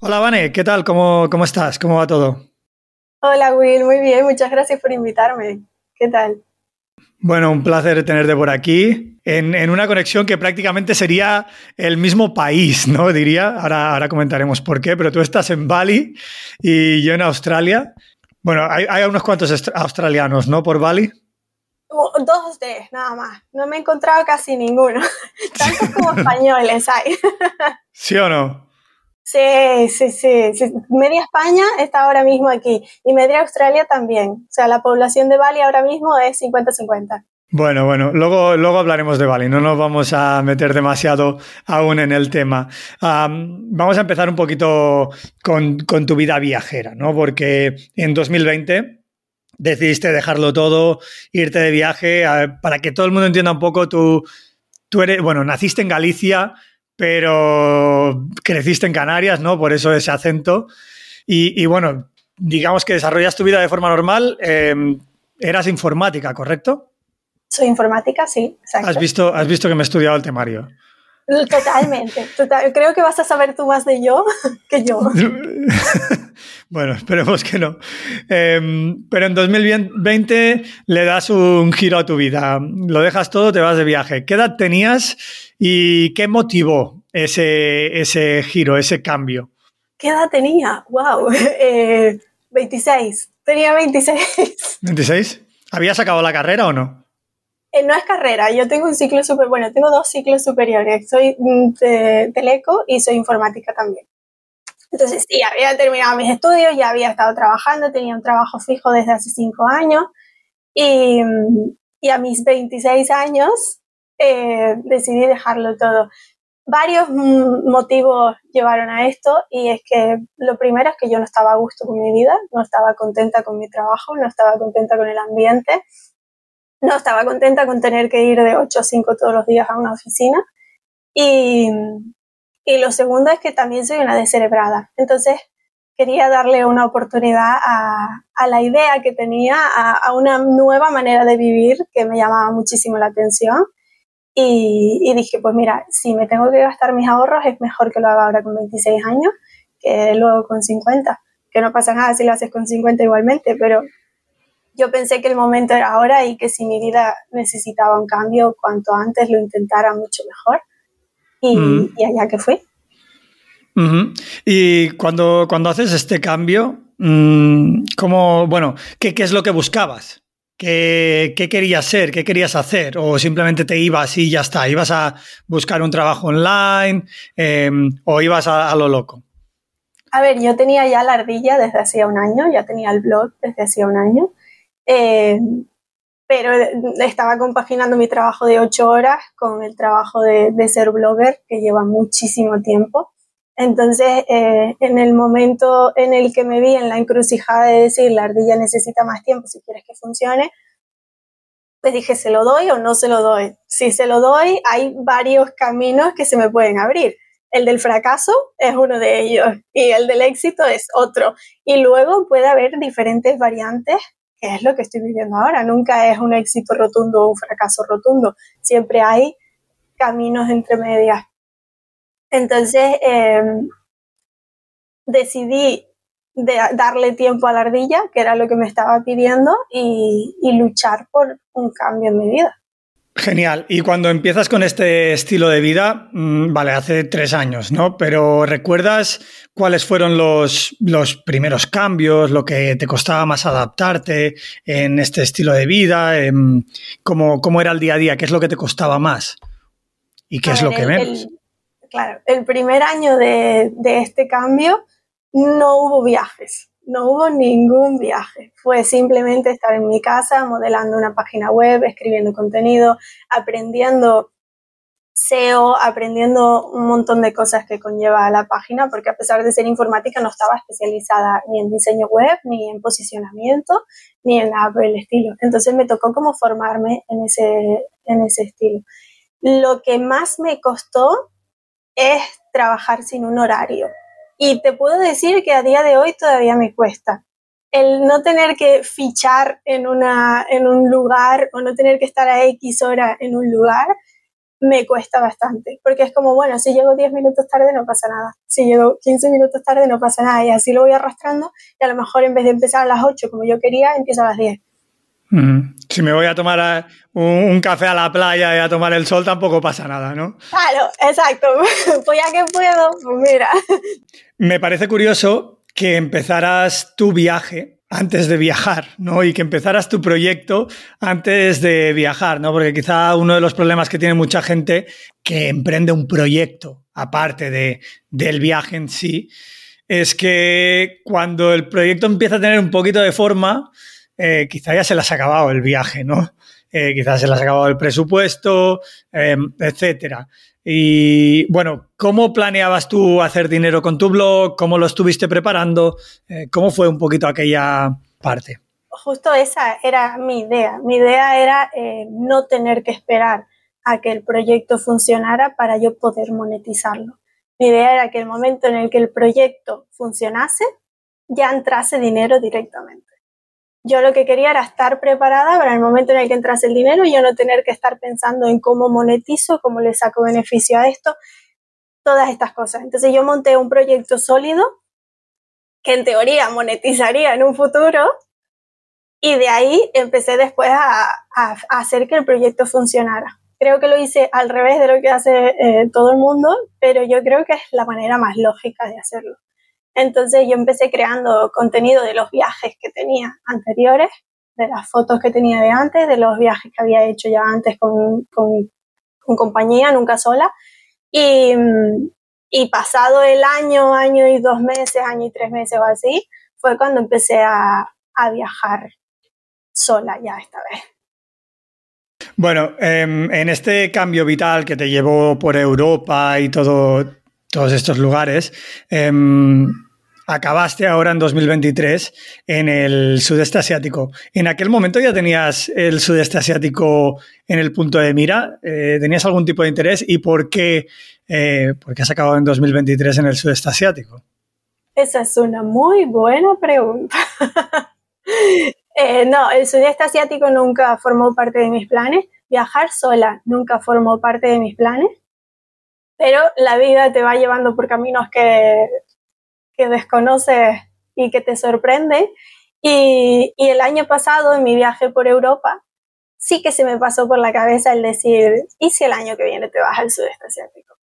Hola, Vane, ¿qué tal? ¿Cómo, ¿Cómo estás? ¿Cómo va todo? Hola, Will, muy bien, muchas gracias por invitarme. ¿Qué tal? Bueno, un placer tenerte por aquí, en, una conexión que prácticamente sería el mismo país, ¿no? Diría, ahora, ahora comentaremos por qué, pero tú estás en Bali y yo en Australia. Bueno, hay, hay unos cuantos australianos, ¿no? Por Bali. Dos de, nada más. No me he encontrado casi ninguno. Tantos como españoles hay. ¿Sí o no? Sí, sí, sí, Media España está ahora mismo aquí y media Australia también. O sea, la población de Bali ahora mismo es 50-50. Bueno, bueno, luego, luego hablaremos de Bali, no nos vamos a meter demasiado aún en el tema. vamos a empezar un poquito con, tu vida viajera, ¿no? Porque en 2020 decidiste dejarlo todo, irte de viaje, para que todo el mundo entienda un poco, tú, tú eres, bueno, naciste en Galicia, pero creciste en Canarias, ¿no? Por eso ese acento. Y, bueno, digamos que desarrollas tu vida de forma normal. Em, eras informática, ¿correcto? Soy informática, sí, exacto. Has visto, has visto que me he estudiado el temario. Totalmente. Creo que vas a saber tú más de yo que yo. bueno, esperemos que no. Em, pero en 2020 le das un giro a tu vida. Lo dejas todo, te vas de viaje. ¿Qué edad tenías y qué motivó ese, ese giro, ese cambio? ¿Qué edad tenía? ¡Wow! 26. Tenía 26. ¿26? ¿Habías acabado la carrera o no? Eh, no es carrera, yo tengo un ciclo súper bueno, tengo dos ciclos superiores, soy mm, de teleco y soy informática también. Entonces, sí, había terminado mis estudios, ya había estado trabajando, tenía un trabajo fijo desde hace cinco años y, mm, y a mis 26 años eh, decidí dejarlo todo. Varios mm, motivos llevaron a esto y es que lo primero es que yo no estaba a gusto con mi vida, no estaba contenta con mi trabajo, no estaba contenta con el ambiente no estaba contenta con tener que ir de 8 a 5 todos los días a una oficina. Y, y lo segundo es que también soy una descerebrada. Entonces quería darle una oportunidad a, a la idea que tenía, a, a, una nueva manera de vivir que me llamaba muchísimo la atención. Y, y, dije, pues mira, si me tengo que gastar mis ahorros, es mejor que lo haga ahora con 26 años que luego con 50. Que no pasa nada si lo haces con 50 igualmente, pero yo pensé que el momento era ahora y que si mi vida necesitaba un cambio, cuanto antes lo intentara mucho mejor. Y, allá que fue. Y cuando, cuando haces este cambio, mm, ¿cómo, bueno, ¿qué, qué es lo que buscabas? ¿Qué, ¿Qué, querías ser? ¿Qué querías hacer? ¿O simplemente te ibas y ya está? ¿Ibas a buscar un trabajo online em, o ibas a, a, lo loco? A ver, yo tenía ya la ardilla desde hacía un año, ya tenía el blog desde hacía un año. Eh, pero estaba compaginando mi trabajo de ocho horas con el trabajo de, ser blogger, que lleva muchísimo tiempo. Entonces, eh, en el momento en el que me vi en la encrucijada de decir, la ardilla necesita más tiempo si quieres que funcione, pues dije, ¿se lo doy o no se lo doy? Si se lo doy, hay varios caminos que se me pueden abrir. El del fracaso es uno de ellos y el del éxito es otro. Y luego puede haber diferentes variantes que es lo que estoy viviendo ahora. Nunca es un éxito rotundo o un fracaso rotundo. Siempre hay caminos entre medias. Entonces, em, decidí darle tiempo a la ardilla, que era lo que me estaba pidiendo, y luchar por un cambio en mi vida. Genial. Y cuando empiezas con este estilo de vida, mm, vale, hace tres años, ¿no? Pero ¿recuerdas cuáles fueron los, los primeros cambios, lo que te costaba más adaptarte en este estilo de vida? ¿Cómo, cómo era el día a día? ¿Qué es lo que te costaba más? ¿Y qué es lo que menos? claro, el primer año de, de este cambio no hubo viajes no hubo ningún viaje. Fue simplemente estar en mi casa modelando una página web, escribiendo contenido, aprendiendo SEO, aprendiendo un montón de cosas que conlleva la página, porque a pesar de ser informática no estaba especializada ni en diseño web, ni en posicionamiento, ni en nada el estilo. Entonces me tocó como formarme en ese, en ese estilo. lo que más me costó es trabajar sin un horario. Y te puedo decir que a día de hoy todavía me cuesta. El no tener que fichar en, una, en un lugar o no tener que estar a X hora en un lugar, me cuesta bastante. Porque es como, bueno, si llego 10 minutos tarde no pasa nada. Si llego 15 minutos tarde no pasa nada. Y así lo voy arrastrando y a lo mejor en vez de empezar a las 8 como yo quería, empiezo a las 10. Si me voy a tomar un, café a la playa y a tomar el sol, tampoco pasa nada, ¿no? Claro, exacto. pues ya que puedo, pues mira. Me parece curioso que empezaras tu viaje antes de viajar, ¿no? Y que empezaras tu proyecto antes de viajar, ¿no? Porque quizá uno de los problemas que tiene mucha gente que emprende un proyecto, aparte de, del viaje en sí, es que cuando el proyecto empieza a tener un poquito de forma, eh, quizá ya se les ha acabado el viaje, ¿no? Eh, quizás se les ha acabado el presupuesto, em, etcétera. Y bueno, ¿cómo planeabas tú hacer dinero con tu blog? ¿Cómo lo estuviste preparando? Eh, ¿Cómo fue un poquito aquella parte? Justo esa era mi idea. Mi idea era no tener que esperar a que el proyecto funcionara para yo poder monetizarlo. Mi idea era que el momento en el que el proyecto funcionase, ya entrase dinero directamente. Yo lo que quería era estar preparada para el momento en el que entrase el dinero y yo no tener que estar pensando en cómo monetizo, cómo le saco beneficio a esto, todas estas cosas. Entonces yo monté un proyecto sólido que en teoría monetizaría en un futuro y de ahí empecé después a, hacer que el proyecto funcionara. Creo que lo hice al revés de lo que hace eh, todo el mundo, pero yo creo que es la manera más lógica de hacerlo. Entonces yo empecé creando contenido de los viajes que tenía anteriores, de las fotos que tenía de antes, de los viajes que había hecho ya antes con, compañía, nunca sola. Y, pasado el año, año y dos meses, año y tres meses o así, fue cuando empecé a, viajar sola ya esta vez. Bueno, em, en este cambio vital que te llevó por Europa y todo, todos estos lugares, em, acabaste ahora en 2023 en el sudeste asiático. ¿En aquel momento ya tenías el sudeste asiático en el punto de mira? Eh, ¿Tenías algún tipo de interés? ¿Y por qué, eh, has acabado en 2023 en el sudeste asiático? Esa es una muy buena pregunta. Eh, no, el sudeste asiático nunca formó parte de mis planes. Viajar sola nunca formó parte de mis planes. Pero la vida te va llevando por caminos que que desconoces y que te sorprende. Y, el año pasado, en mi viaje por Europa, sí que se me pasó por la cabeza el decir, ¿y si el año que viene te vas al sudeste asiático?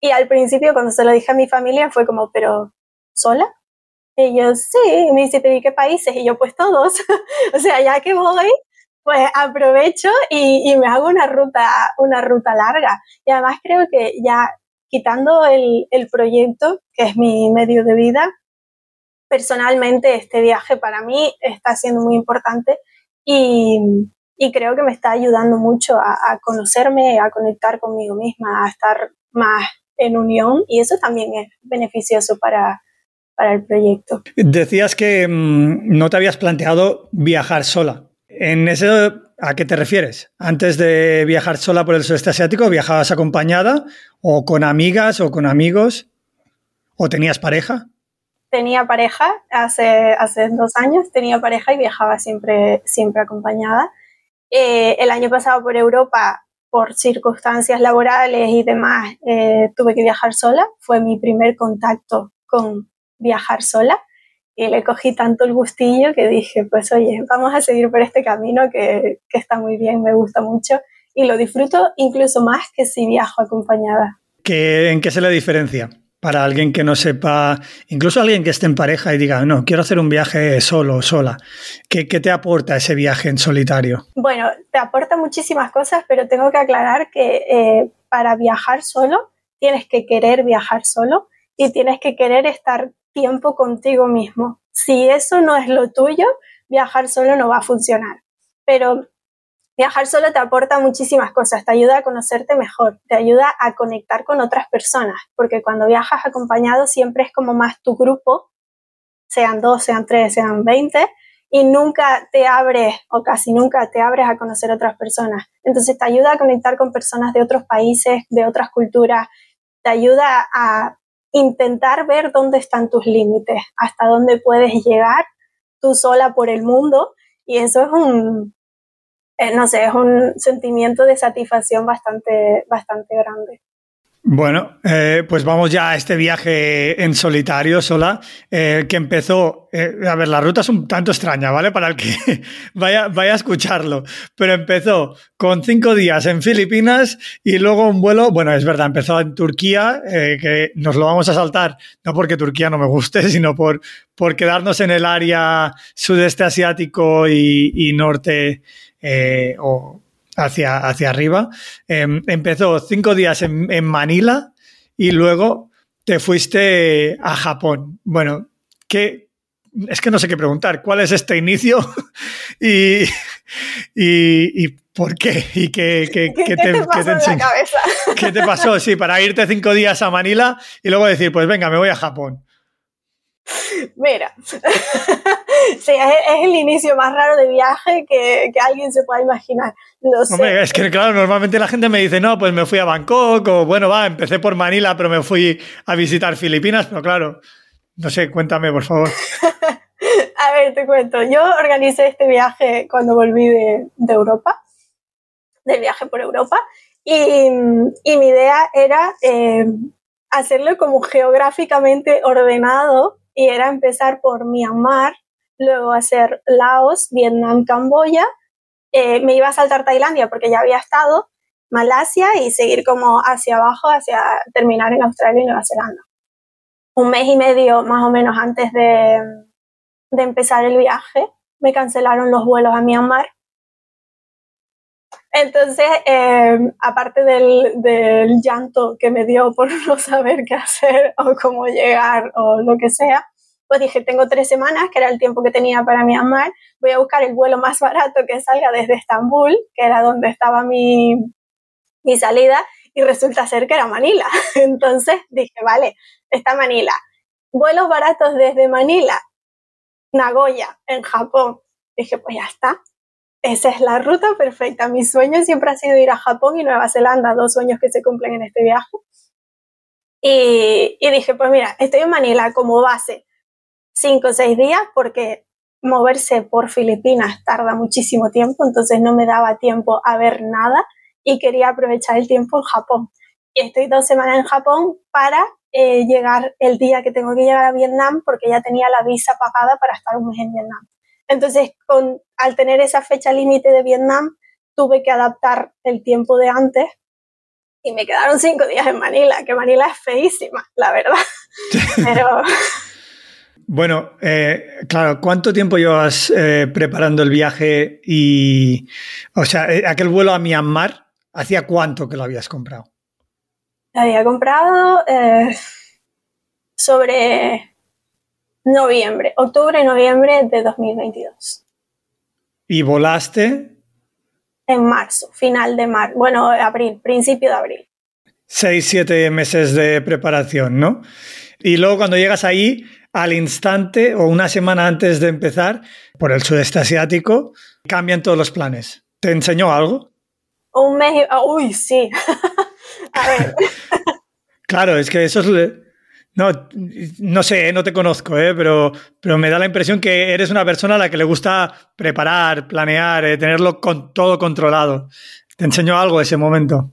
Y al principio, cuando se lo dije a mi familia, fue como, ¿pero sola? Y yo, sí, y me dice, ¿pero y qué países? Y yo, pues todos. o sea, ya que voy, pues aprovecho y, y, me hago una ruta, una ruta larga. Y además creo que ya quitando el, el proyecto, que es mi medio de vida, personalmente este viaje para mí está siendo muy importante y, y creo que me está ayudando mucho a, a, conocerme, a conectar conmigo misma, a estar más en unión y eso también es beneficioso para, para el proyecto. Decías que mmm, no te habías planteado viajar sola. En ese ¿A qué te refieres? ¿Antes de viajar sola por el sudeste asiático, viajabas acompañada o con amigas o con amigos? ¿O tenías pareja? Tenía pareja hace, hace dos años, tenía pareja y viajaba siempre, siempre acompañada. Eh, el año pasado por Europa, por circunstancias laborales y demás, eh, tuve que viajar sola. Fue mi primer contacto con viajar sola y le cogí tanto el gustillo que dije, pues oye, vamos a seguir por este camino que, que, está muy bien, me gusta mucho y lo disfruto incluso más que si viajo acompañada. ¿Qué, ¿En qué se le diferencia? Para alguien que no sepa, incluso alguien que esté en pareja y diga, no, quiero hacer un viaje solo o sola. ¿Qué, ¿Qué, te aporta ese viaje en solitario? Bueno, te aporta muchísimas cosas, pero tengo que aclarar que eh, para viajar solo tienes que querer viajar solo y tienes que querer estar tiempo contigo mismo. Si eso no es lo tuyo, viajar solo no va a funcionar. Pero viajar solo te aporta muchísimas cosas, te ayuda a conocerte mejor, te ayuda a conectar con otras personas, porque cuando viajas acompañado siempre es como más tu grupo, sean dos, sean tres, sean veinte, y nunca te abres o casi nunca te abres a conocer otras personas. Entonces te ayuda a conectar con personas de otros países, de otras culturas, te ayuda a intentar ver dónde están tus límites, hasta dónde puedes llegar tú sola por el mundo y eso es un, eh, no sé, es un sentimiento de satisfacción bastante, bastante grande. Bueno, eh, pues vamos ya a este viaje en solitario, sola, eh, que empezó, eh, a ver, la ruta es un tanto extraña, ¿vale? Para el que vaya, vaya a escucharlo, pero empezó con cinco días en Filipinas y luego un vuelo, bueno, es verdad, empezó en Turquía, que nos lo vamos a saltar, no porque Turquía no me guste, sino por, por quedarnos en el área sudeste asiático y, y norte o hacia, hacia arriba. Em, empezó cinco días en, Manila y luego te fuiste a Japón. Bueno, ¿qué, es que no sé qué preguntar. ¿Cuál es este inicio? y, y, por qué? ¿Y qué, qué, ¿Qué, te, pasó en la cabeza? ¿Qué te pasó? Sí, para irte cinco días a Manila y luego decir, pues venga, me voy a Japón. Mira, sí, es, el inicio más raro de viaje que, alguien se pueda imaginar. Hombre, es que claro, normalmente la gente me dice, no, pues me fui a Bangkok o bueno, va, empecé por Manila, pero me fui a visitar Filipinas, pero claro, no sé, cuéntame, por favor. a ver, te cuento. Yo organicé este viaje cuando volví de, Europa, del viaje por Europa, y, mi idea era eh, hacerlo como geográficamente ordenado y era empezar por Myanmar, luego hacer Laos, Vietnam, Camboya, eh, me iba a saltar Tailandia porque ya había estado, Malasia y seguir como hacia abajo, hacia terminar en Australia y Nueva Zelanda. Un mes y medio más o menos antes de, de empezar el viaje, me cancelaron los vuelos a Myanmar. Entonces, eh, aparte del, del, llanto que me dio por no saber qué hacer o cómo llegar o lo que sea, pues dije, tengo tres semanas, que era el tiempo que tenía para Myanmar, voy a buscar el vuelo más barato que salga desde Estambul, que era donde estaba mi, mi salida, y resulta ser que era Manila. Entonces dije, vale, está Manila. Vuelos baratos desde Manila, Nagoya, en Japón. Dije, pues ya está. Esa es la ruta perfecta. Mi sueño siempre ha sido ir a Japón y Nueva Zelanda, dos sueños que se cumplen en este viaje. Y, y dije, pues mira, estoy en Manila como base cinco o seis días porque moverse por Filipinas tarda muchísimo tiempo, entonces no me daba tiempo a ver nada y quería aprovechar el tiempo en Japón. Y estoy dos semanas en Japón para eh, llegar el día que tengo que llegar a Vietnam porque ya tenía la visa pagada para estar un mes en Vietnam. Entonces, con, al tener esa fecha límite de Vietnam, tuve que adaptar el tiempo de antes y me quedaron cinco días en Manila, que Manila es feísima, la verdad. Pero bueno, eh, claro, ¿cuánto tiempo llevas eh, preparando el viaje y, o sea, eh, aquel vuelo a Myanmar, ¿hacía cuánto que lo habías comprado? Lo había comprado sobre noviembre, octubre, noviembre de 2022. ¿Y volaste? En marzo, final de marzo, bueno, abril, principio de abril. Seis, siete meses de preparación, ¿no? Y luego cuando llegas ahí, al instante o una semana antes de empezar, por el sudeste asiático, cambian todos los planes. ¿Te enseñó algo? Un mes. Ah, uy, sí. A ver. claro, es que eso es. No, no sé, no te conozco, ¿eh? pero, pero me da la impresión que eres una persona a la que le gusta preparar, planear, eh, tenerlo con todo controlado. ¿Te enseñó algo ese momento?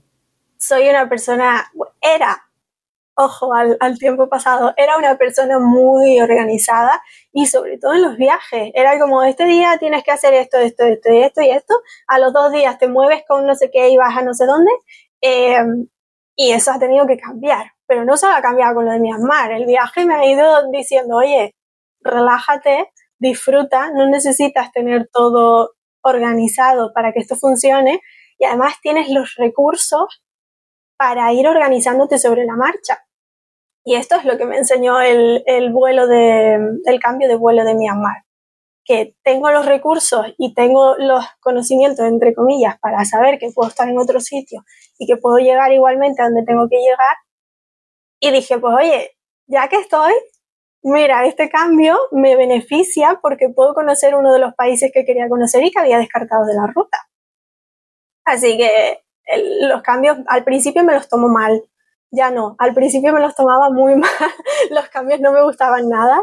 Soy una persona, era ojo al, tiempo pasado, era una persona muy organizada y sobre todo en los viajes. Era como, este día tienes que hacer esto, esto, esto esto y esto. A los dos días te mueves con no sé qué y vas a no sé dónde. Em, y eso ha tenido que cambiar. Pero no solo ha cambiado con lo de Myanmar. El viaje me ha ido diciendo, oye, relájate, disfruta, no necesitas tener todo organizado para que esto funcione y además tienes los recursos para ir organizándote sobre la marcha. Y esto es lo que me enseñó el, vuelo de, cambio de vuelo de Myanmar. Que tengo los recursos y tengo los conocimientos, entre comillas, para saber que puedo estar en otro sitio y que puedo llegar igualmente a donde tengo que llegar. Y dije, pues oye, ya que estoy, mira, este cambio me beneficia porque puedo conocer uno de los países que quería conocer y que había descartado de la ruta. Así que los cambios al principio me los tomo mal, ya no, al principio me los tomaba muy mal, los cambios no me gustaban nada,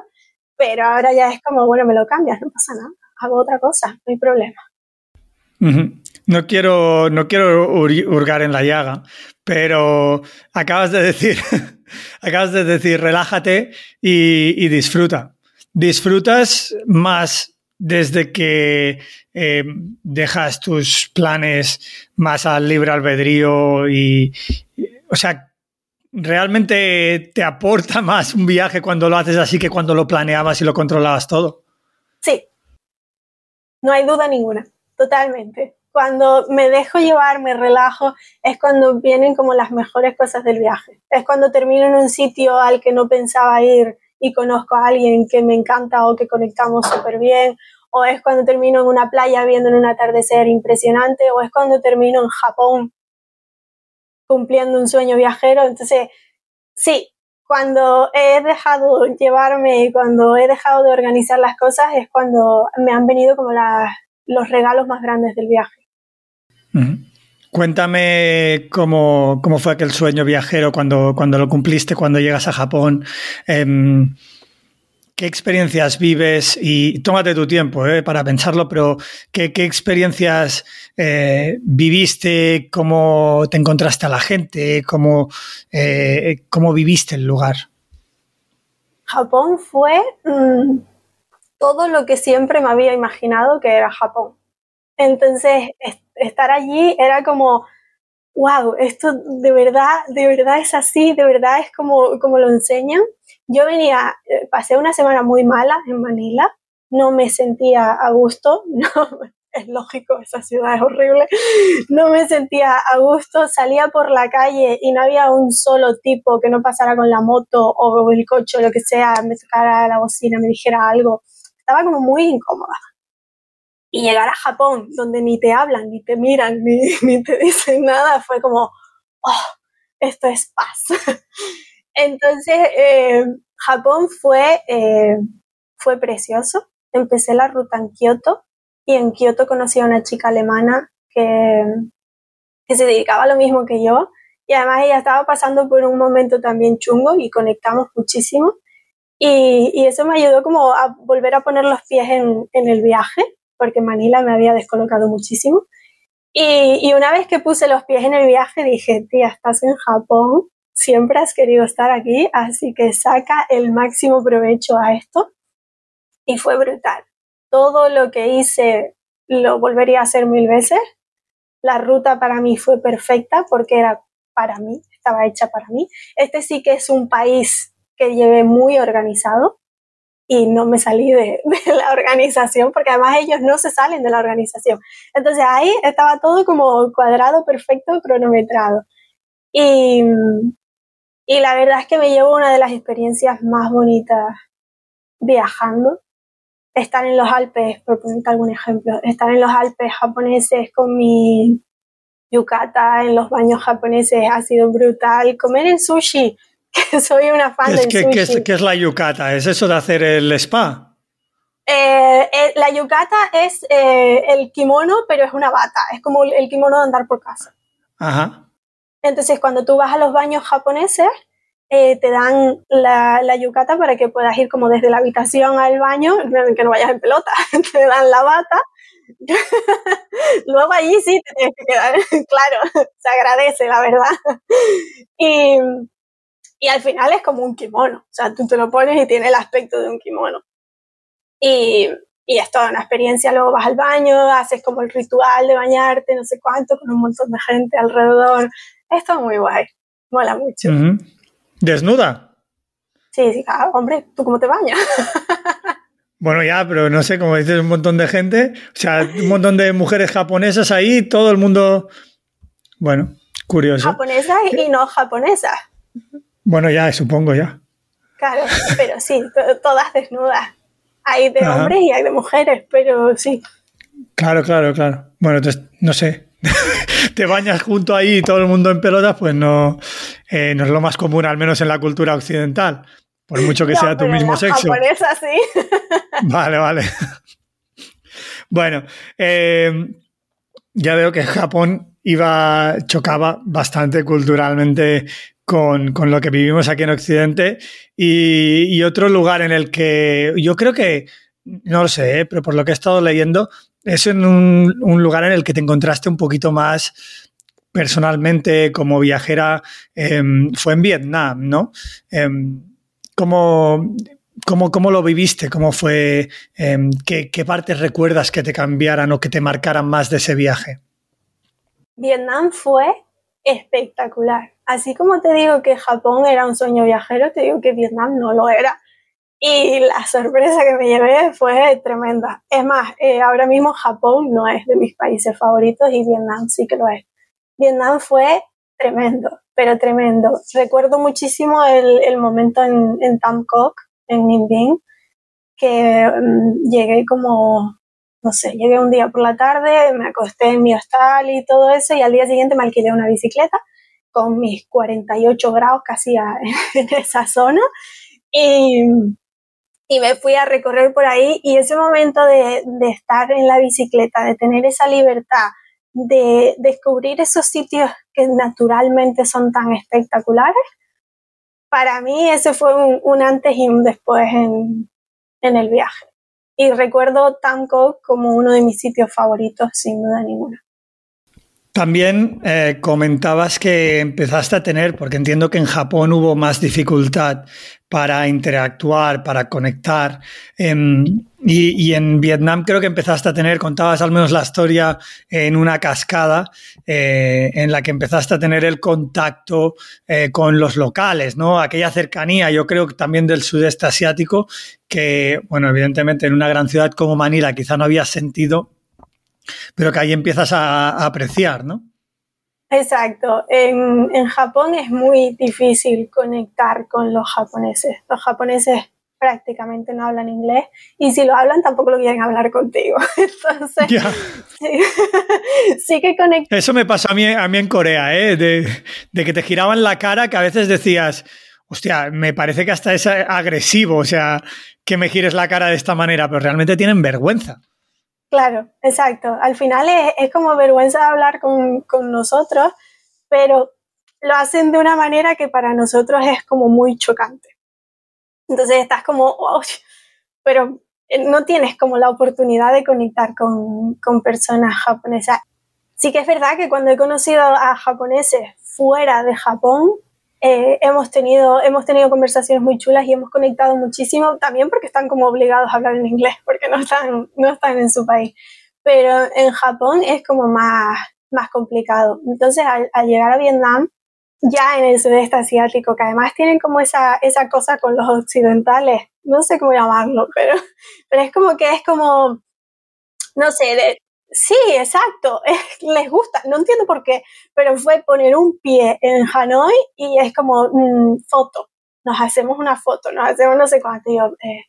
pero ahora ya es como, bueno, me lo cambias, no pasa nada, hago otra cosa, no hay problema. No quiero, no quiero hurgar en la llaga, pero acabas de decir, acabas de decir, relájate y, disfruta. Disfrutas más desde que eh, dejas tus planes más al libre albedrío y, o sea, realmente te aporta más un viaje cuando lo haces así que cuando lo planeabas y lo controlabas todo. Sí, no hay duda ninguna, totalmente. Cuando me dejo llevar, me relajo, es cuando vienen como las mejores cosas del viaje. Es cuando termino en un sitio al que no pensaba ir y conozco a alguien que me encanta o que conectamos súper bien, o es cuando termino en una playa viendo un atardecer impresionante, o es cuando termino en Japón cumpliendo un sueño viajero. Entonces, sí, cuando he dejado llevarme, cuando he dejado de organizar las cosas, es cuando me han venido como los regalos más grandes del viaje. Cuéntame cómo, fue aquel sueño viajero cuando, cuando lo cumpliste, cuando llegas a Japón. Em, ¿Qué experiencias vives? Y tómate tu tiempo eh, para pensarlo, pero ¿qué, experiencias eh, viviste? ¿Cómo te encontraste a la gente? ¿Cómo, eh, cómo viviste el lugar? Japón fue mm, todo lo que siempre me había imaginado que era Japón. Entonces, estar allí era como, wow, esto de verdad, de verdad es así, de verdad es como, como lo enseñan. Yo venía, eh, pasé una semana muy mala en Manila, no me sentía a gusto, no, es lógico, esa ciudad es horrible, no me sentía a gusto, salía por la calle y no había un solo tipo que no pasara con la moto o el coche o lo que sea, me tocara la bocina, me dijera algo, estaba como muy incómoda. Y llegar a Japón, donde ni te hablan, ni te miran, ni, ni te dicen nada, fue como, oh, esto es paz. Entonces, eh, Japón fue, eh, fue precioso. Empecé la ruta en Kioto y en Kioto conocí a una chica alemana que, que se dedicaba a lo mismo que yo y además ella estaba pasando por un momento también chungo y conectamos muchísimo y, y eso me ayudó como a volver a poner los pies en, en el viaje porque Manila me había descolocado muchísimo y, una vez que puse los pies en el viaje dije, tía, estás en Japón, siempre has querido estar aquí, así que saca el máximo provecho a esto. Y fue brutal. Todo lo que hice lo volvería a hacer mil veces. La ruta para mí fue perfecta porque era para mí, estaba hecha para mí. Este sí que es un país que llevé muy organizado y no me salí de, de, la organización porque además ellos no se salen de la organización. Entonces ahí estaba todo como cuadrado, perfecto, cronometrado. Y, y la verdad es que me llevo una de las experiencias más bonitas viajando. Estar en los Alpes, por poner algún ejemplo, estar en los Alpes japoneses con mi yukata en los baños japoneses ha sido brutal. Comer el sushi, que soy una fan del sushi. ¿qué es, la yukata? ¿Es eso de hacer el spa? Eh, eh, la yukata es eh, el kimono, pero es una bata. Es como el kimono de andar por casa. Ajá. Entonces, cuando tú vas a los baños japoneses, eh, te dan la, la, yucata para que puedas ir como desde la habitación al baño, que no vayas en pelota, te dan la bata. Luego allí sí te tienes que quedar, claro, se agradece, la verdad. Y, y al final es como un kimono, o sea, tú te lo pones y tiene el aspecto de un kimono. Y, y es toda una experiencia, luego vas al baño, haces como el ritual de bañarte, no sé cuánto, con un montón de gente alrededor. Esto es muy guay, mola mucho. ¿Desnuda? Sí, sí, ah, hombre, ¿tú cómo te bañas? bueno, ya, pero no sé, como dices, un montón de gente, o sea, un montón de mujeres japonesas ahí, todo el mundo, bueno, curioso. Japonesas y no japonesas. Bueno, ya, supongo ya. Claro, pero sí, todas desnudas. Hay de hombres y hay de mujeres, pero sí. Claro, claro, claro. Bueno, entonces, no sé, te bañas junto ahí y todo el mundo en pelotas, pues no, eh, no es lo más común, al menos en la cultura occidental. por mucho que sea tu mismo sexo. Japonesa, sí. Vale, vale. Bueno, eh, ya veo que Japón iba, chocaba bastante culturalmente con, lo que vivimos aquí en Occidente y, otro lugar en el que yo creo que, no lo sé, ¿eh? pero por lo que he estado leyendo, es en un, lugar en el que te encontraste un poquito más personalmente como viajera, em, fue en Vietnam, ¿no? Em, ¿cómo, cómo, lo viviste? ¿Cómo fue? Em, ¿qué, ¿Qué partes recuerdas que te cambiaran o que te marcaran más de ese viaje? Vietnam fue espectacular. Así como te digo que Japón era un sueño viajero, te digo que Vietnam no lo era. Y la sorpresa que me llevé fue tremenda. Es más, eh, ahora mismo Japón no es de mis países favoritos y Vietnam sí que lo es. Vietnam fue tremendo, pero tremendo. Recuerdo muchísimo el, momento en, en Tam Coc, en Ninh Binh, que mm, llegué como no sé, llegué un día por la tarde, me acosté en mi hostal y todo eso, y al día siguiente me alquilé una bicicleta con mis 48 grados casi en esa zona y, y, me fui a recorrer por ahí y ese momento de, de estar en la bicicleta, de tener esa libertad, de descubrir esos sitios que naturalmente son tan espectaculares, para mí ese fue un, un antes y un después en, en el viaje y recuerdo Tanco como uno de mis sitios favoritos, sin duda ninguna. También eh, comentabas que empezaste a tener, porque entiendo que en Japón hubo más dificultad para interactuar, para conectar. Em, y, en Vietnam creo que empezaste a tener, contabas al menos la historia en una cascada eh, en la que empezaste a tener el contacto eh, con los locales, ¿no? Aquella cercanía, yo creo que también del sudeste asiático, que, bueno, evidentemente en una gran ciudad como Manila quizá no había sentido, pero que ahí empiezas a, apreciar, ¿no? Exacto. En, en, Japón es muy difícil conectar con los japoneses. Los japoneses prácticamente no hablan inglés y si lo hablan tampoco lo quieren hablar contigo. Entonces, sí, que conectar. Eso me pasó a mí, a mí en Corea, ¿eh? de, de que te giraban la cara que a veces decías, hostia, me parece que hasta es agresivo, o sea, que me gires la cara de esta manera, pero realmente tienen vergüenza. Claro, exacto. Al final es, como vergüenza hablar con, con, nosotros, pero lo hacen de una manera que para nosotros es como muy chocante. Entonces estás como, pero eh, no tienes como la oportunidad de conectar con, con personas japonesas. Sí que es verdad que cuando he conocido a japoneses fuera de Japón, eh, hemos, tenido, hemos tenido conversaciones muy chulas y hemos conectado muchísimo, también porque están como obligados a hablar en inglés, porque no están, no están en su país. Pero en Japón es como más, más complicado. Entonces, al, llegar a Vietnam, ya en el sudeste asiático, que además tienen como esa, esa cosa con los occidentales, no sé cómo llamarlo, pero, pero es como que es como, no sé, Sí, exacto, les gusta, no entiendo por qué, pero fue poner un pie en Hanoi y es como mm, foto, nos hacemos una foto, nos hacemos no sé cuánto. Eh,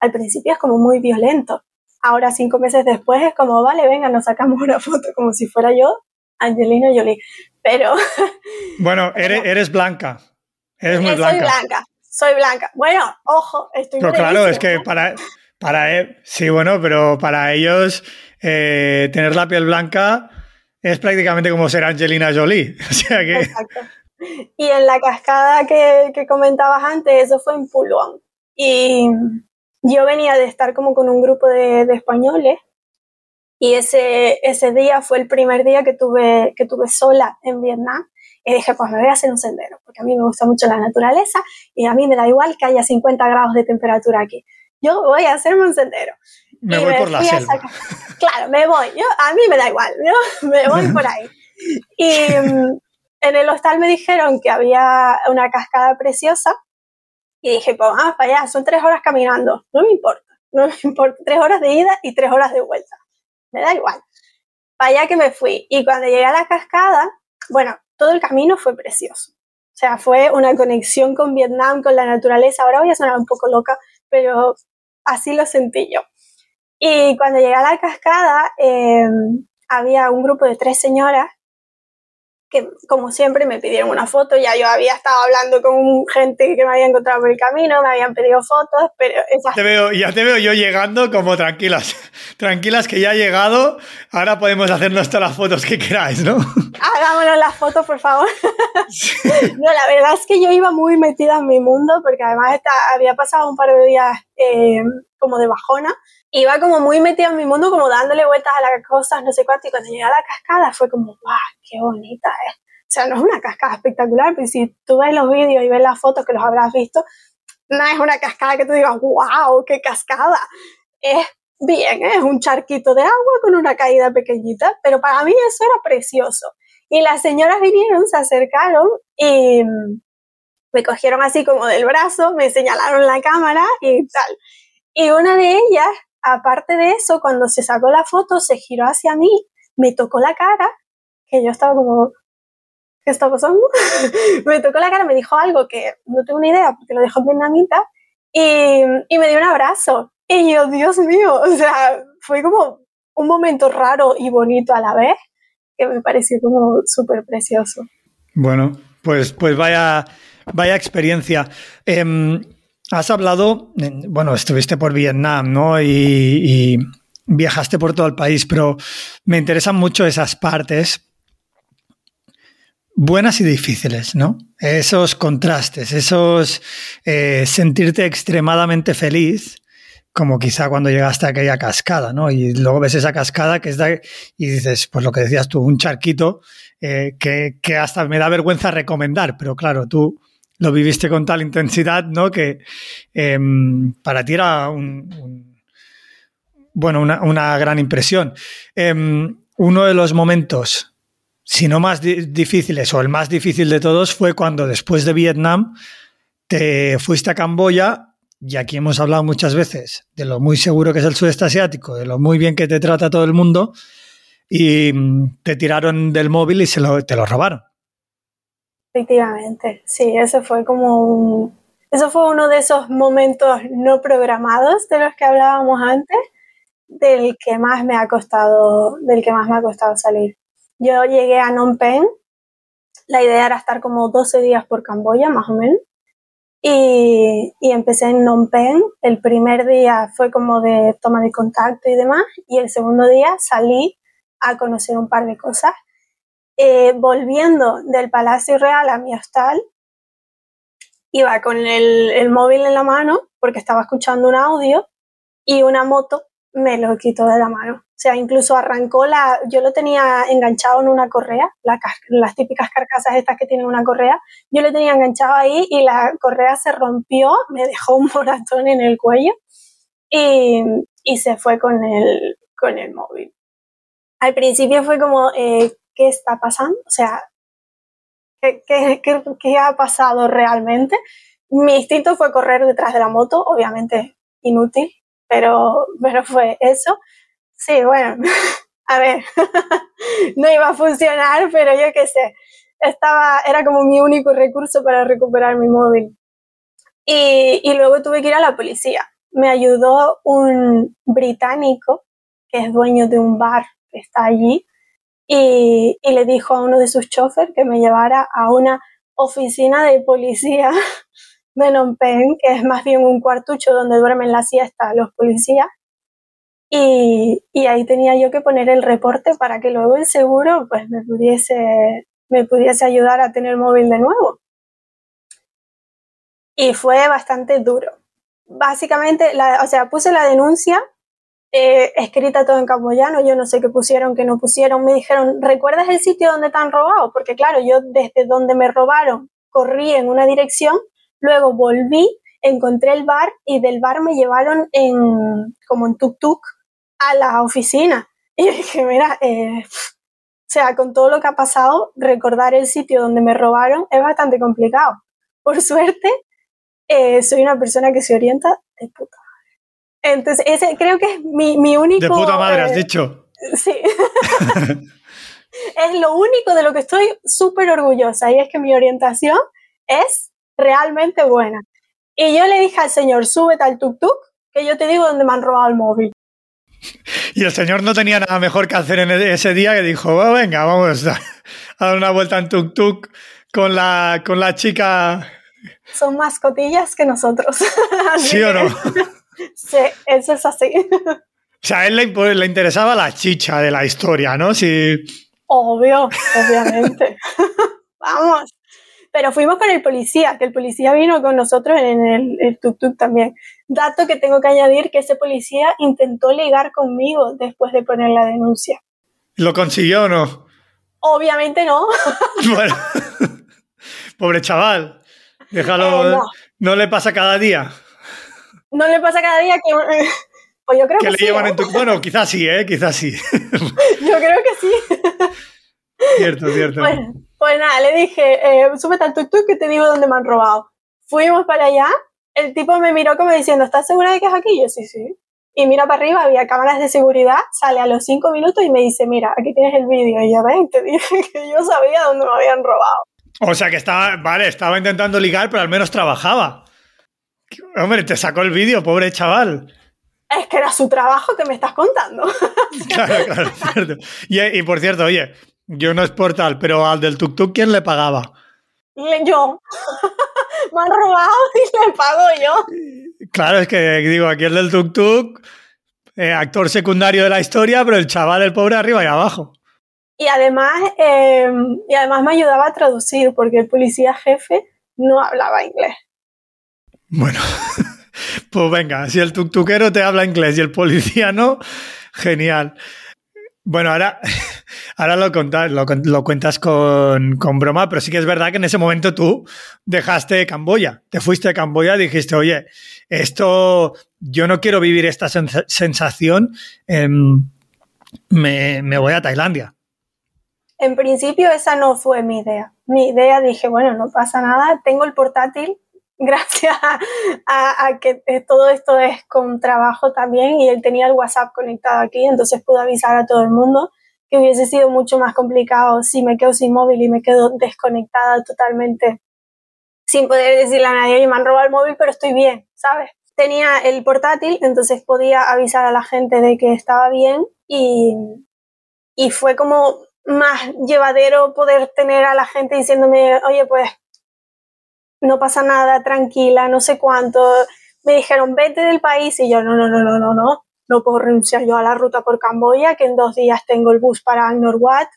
al principio es como muy violento, ahora cinco meses después es como, vale, venga, nos sacamos una foto como si fuera yo, Angelina Jolie, pero... Bueno, eres, eres blanca, eres muy blanca. Soy blanca, soy blanca. Bueno, ojo, estoy... Pero claro, es que para, para, e, sí, bueno, pero para ellos eh, tener la piel blanca es prácticamente como ser Angelina Jolie. Exacto. Y en la cascada que, comentabas antes, eso fue en Pulón. Y yo venía de estar como con un grupo de, españoles y ese, ese día fue el primer día que tuve, que tuve sola en Vietnam. Y dije, pues me voy a hacer un sendero, porque a mí me gusta mucho la naturaleza y a mí me da igual que haya 50 grados de temperatura aquí. Yo voy a hacerme un sendero. Me voy por la selva. Claro, me voy. Yo, a mí me da igual, ¿no? Me voy por ahí. Y mm, en el hostal me dijeron que había una cascada preciosa y dije, pues vamos para allá, son tres horas caminando, no me importa, no me importa, tres horas de ida y tres horas de vuelta, me da igual. Para allá que me fui y cuando llegué a la cascada, bueno, todo el camino fue precioso. O sea, fue una conexión con Vietnam, con la naturaleza. Ahora voy a sonar un poco loca, pero así lo sentí yo. Y cuando llegué a la cascada, em, había un grupo de tres señoras que como siempre me pidieron una foto, ya yo había estado hablando con gente que me había encontrado por el camino, me habían pedido fotos, pero te veo, ya te veo yo llegando como tranquilas, tranquilas que ya he llegado, ahora podemos hacernos todas las fotos que queráis, ¿no? Hagámonos las fotos, por favor. no, la verdad es que yo iba muy metida en mi mundo, porque además había pasado un par de días eh, como de bajona, iba como muy metida en mi mundo, como dándole vueltas a las cosas, no sé cuánto, y cuando llegué a la cascada fue como, ¡guau! ¡Qué bonita es! O sea, no es una cascada espectacular, pero si tú ves los vídeos y ves las fotos que los habrás visto, no es una cascada que tú digas, ¡wow! ¡Qué cascada! Es bien, es un charquito de agua con una caída pequeñita, pero para mí eso era precioso. Y las señoras vinieron, se acercaron y me cogieron así como del brazo, me señalaron la cámara y tal. Y una de ellas aparte de eso, cuando se sacó la foto, se giró hacia mí, me tocó la cara, que yo estaba como, ¿qué está pasando? me tocó la cara, me dijo algo que no tengo ni idea porque lo dejó en vietnamita y, y me dio un abrazo. Y yo, Dios mío, o sea, fue como un momento raro y bonito a la vez que me pareció como súper precioso. Bueno, pues, pues vaya, vaya experiencia. Em, Has hablado, bueno, estuviste por Vietnam, ¿no? Y, viajaste por todo el país, pero me interesan mucho esas partes buenas y difíciles, ¿no? Esos contrastes, esos eh, sentirte extremadamente feliz, como quizá cuando llegaste a aquella cascada, ¿no? Y luego ves esa cascada que es de, y dices, pues lo que decías tú, un charquito eh, que, que hasta me da vergüenza recomendar, pero claro, tú lo viviste con tal intensidad, ¿no? Que em, para ti era un, bueno, una, gran impresión. Em, uno de los momentos, si no más difíciles o el más difícil de todos, fue cuando después de Vietnam te fuiste a Camboya. Y aquí hemos hablado muchas veces de lo muy seguro que es el sudeste asiático, de lo muy bien que te trata todo el mundo, y mm, te tiraron del móvil y se te lo robaron. Efectivamente, sí, eso fue como un, eso fue uno de esos momentos no programados de los que hablábamos antes, del que más me ha costado, del que más me ha costado salir. Yo llegué a Phnom Penh, la idea era estar como 12 días por Camboya, más o menos, y, empecé en Phnom Penh. El primer día fue como de toma de contacto y demás, y el segundo día salí a conocer un par de cosas eh, volviendo del Palacio Real a mi hostal, iba con el, móvil en la mano porque estaba escuchando un audio y una moto me lo quitó de la mano. O sea, incluso arrancó la, yo lo tenía enganchado en una correa, las típicas carcasas estas que tienen una correa, yo lo tenía enganchado ahí y la correa se rompió, me dejó un moratón en el cuello y, se fue con el, con el móvil. Al principio fue como, eh, qué está pasando, o sea, ¿qué, qué, ha pasado realmente. Mi instinto fue correr detrás de la moto, obviamente inútil, pero, pero fue eso. Sí, bueno, a ver, no iba a funcionar, pero yo qué sé, estaba, era como mi único recurso para recuperar mi móvil. Y, y luego tuve que ir a la policía. Me ayudó un británico que es dueño de un bar que está allí y, le dijo a uno de sus choferes que me llevara a una oficina de policía de Phnom Penh, que es más bien un cuartucho donde duermen la siesta los policías. Y, y, ahí tenía yo que poner el reporte para que luego el seguro pues me pudiese, me pudiese ayudar a tener móvil de nuevo. Y fue bastante duro. Básicamente, la, o sea, puse la denuncia eh, escrita todo en camboyano, yo no sé qué pusieron, qué no pusieron, me dijeron, ¿recuerdas el sitio donde te han robado? Porque claro, yo desde donde me robaron corrí en una dirección, luego volví, encontré el bar y del bar me llevaron en, como en tuk-tuk a la oficina. Y dije, mira, eh, o sea, con todo lo que ha pasado, recordar el sitio donde me robaron es bastante complicado. Por suerte, eh, soy una persona que se orienta de puta entonces, ese creo que es mi, mi único... De puta madre, has eh, dicho. Sí. es lo único de lo que estoy súper orgullosa y es que mi orientación es realmente buena. Y yo le dije al señor, súbete al tuk-tuk, que yo te digo dónde me han robado el móvil. Y el señor no tenía nada mejor que hacer en ese día que dijo, venga, vamos a dar una vuelta en tuk-tuk con la, con la chica. Son más cotillas que nosotros. ¿Sí o no? sí, eso es así. O sea, a él le, le, interesaba la chicha de la historia, ¿no? Sí. Obvio, obviamente. Vamos. Pero fuimos con el policía, que el policía vino con nosotros en el tuk-tuk también. Dato que tengo que añadir, que ese policía intentó ligar conmigo después de poner la denuncia. ¿Lo consiguió o no? Obviamente no. Bueno, pobre chaval. Déjalo. Eh, no. le pasa cada día? No le pasa cada día que. Pues yo creo que, le sí. Llevan ¿eh? en tu... Bueno, quizás sí, ¿eh? Quizás sí. yo creo que sí. Cierto, cierto. Pues, pues nada, le dije, eh, súbete al tuk-tuk que te digo dónde me han robado. Fuimos para allá, el tipo me miró como diciendo, ¿estás segura de que es aquí? Yo sí, sí. Y mira para arriba, había cámaras de seguridad, sale a los cinco minutos y me dice, mira, aquí tienes el vídeo. Y yo, ven, te dije que yo sabía dónde me habían robado. O sea que estaba, vale, estaba intentando ligar, pero al menos trabajaba. Hombre, te sacó el vídeo, pobre chaval. Es que era su trabajo que me estás contando. claro, claro, cierto. Y, y, por cierto, oye, yo no es por tal, pero al del tuk-tuk, ¿quién le pagaba? Yo. me han robado y le pago yo. Claro, es que digo, aquí el del tuk-tuk, eh, actor secundario de la historia, pero el chaval, el pobre, arriba y abajo. Y además, eh, y además me ayudaba a traducir, porque el policía jefe no hablaba inglés. Bueno, pues venga, si el tuktukero te habla inglés y el policía no, genial. Bueno, ahora, ahora lo, contas, lo, cuentas con, con, broma, pero sí que es verdad que en ese momento tú dejaste Camboya, te fuiste a Camboya dijiste, oye, esto, yo no quiero vivir esta sens sensación, eh, me, me voy a Tailandia. En principio esa no fue mi idea. Mi idea dije, bueno, no pasa nada, tengo el portátil, gracias a, que todo esto es con trabajo también y él tenía el WhatsApp conectado aquí, entonces pude avisar a todo el mundo que hubiese sido mucho más complicado si me quedo sin móvil y me quedo desconectada totalmente sin poder decirle a nadie, me han robado el móvil, pero estoy bien, ¿sabes? Tenía el portátil, entonces podía avisar a la gente de que estaba bien y, y fue como más llevadero poder tener a la gente diciéndome, oye, pues no pasa nada, tranquila, no sé cuánto. Me dijeron, vete del país y yo, no, no, no, no, no, no, no puedo renunciar yo a la ruta por Camboya, que en dos días tengo el bus para Angkor Wat,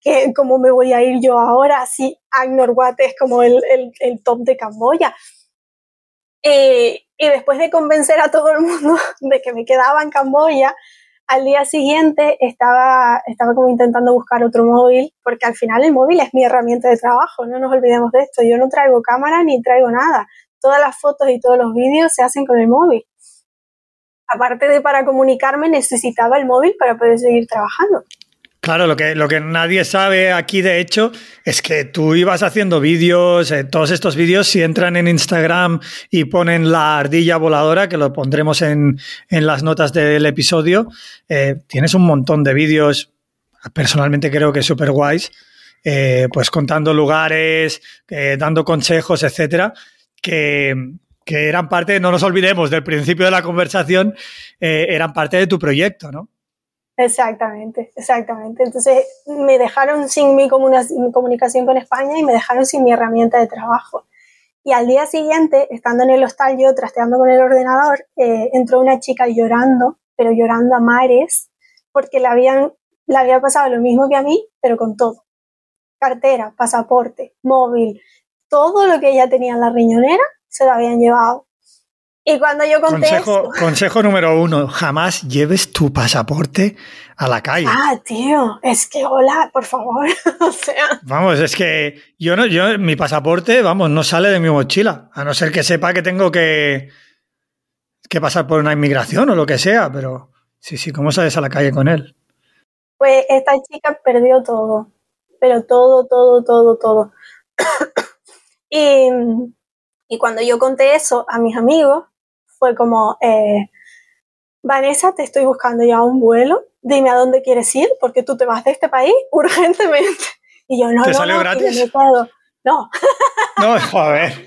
que cómo me voy a ir yo ahora si Angkor Wat es como el, el, el top de Camboya. Y, y después de convencer a todo el mundo de que me quedaba en Camboya, al día siguiente estaba, estaba como intentando buscar otro móvil, porque al final el móvil es mi herramienta de trabajo, no nos olvidemos de esto. Yo no traigo cámara ni traigo nada. Todas las fotos y todos los vídeos se hacen con el móvil. Aparte de para comunicarme, necesitaba el móvil para poder seguir trabajando. Claro, lo que, lo que nadie sabe aquí, de hecho, es que tú ibas haciendo vídeos, eh, todos estos vídeos, si entran en Instagram y ponen la ardilla voladora, que lo pondremos en, en las notas del episodio, eh, tienes un montón de vídeos, personalmente creo que súper guays, eh, pues contando lugares, dando consejos, etcétera, que, que, eran parte, no nos olvidemos, del principio de la conversación, eran parte de tu proyecto, ¿no? Exactamente, exactamente. Entonces me dejaron sin mi, mi, comunicación con España y me dejaron sin mi herramienta de trabajo. Y al día siguiente, estando en el hostal yo trasteando con el ordenador, eh, entró una chica llorando, pero llorando a mares, porque le, habían, le había pasado lo mismo que a mí, pero con todo. Cartera, pasaporte, móvil, todo lo que ella tenía en la riñonera se lo habían llevado. Y cuando yo conté consejo, consejo número uno, jamás lleves tu pasaporte a la calle. Ah, tío, es que hola, por favor. o sea. Vamos, es que yo no, yo, mi pasaporte, vamos, no sale de mi mochila. A no ser que sepa que tengo que, que pasar por una inmigración o lo que sea, pero sí, sí, ¿cómo sales a la calle con él? Pues esta chica perdió todo. Pero todo, todo, todo, todo. y, y cuando yo conté eso a mis amigos, fue como, eh, Vanessa, te estoy buscando ya un vuelo, dime a dónde quieres ir, porque tú te vas de este país urgentemente. Y yo, no, ¿Te no, salió no, gratis? no puedo. No. No, joder.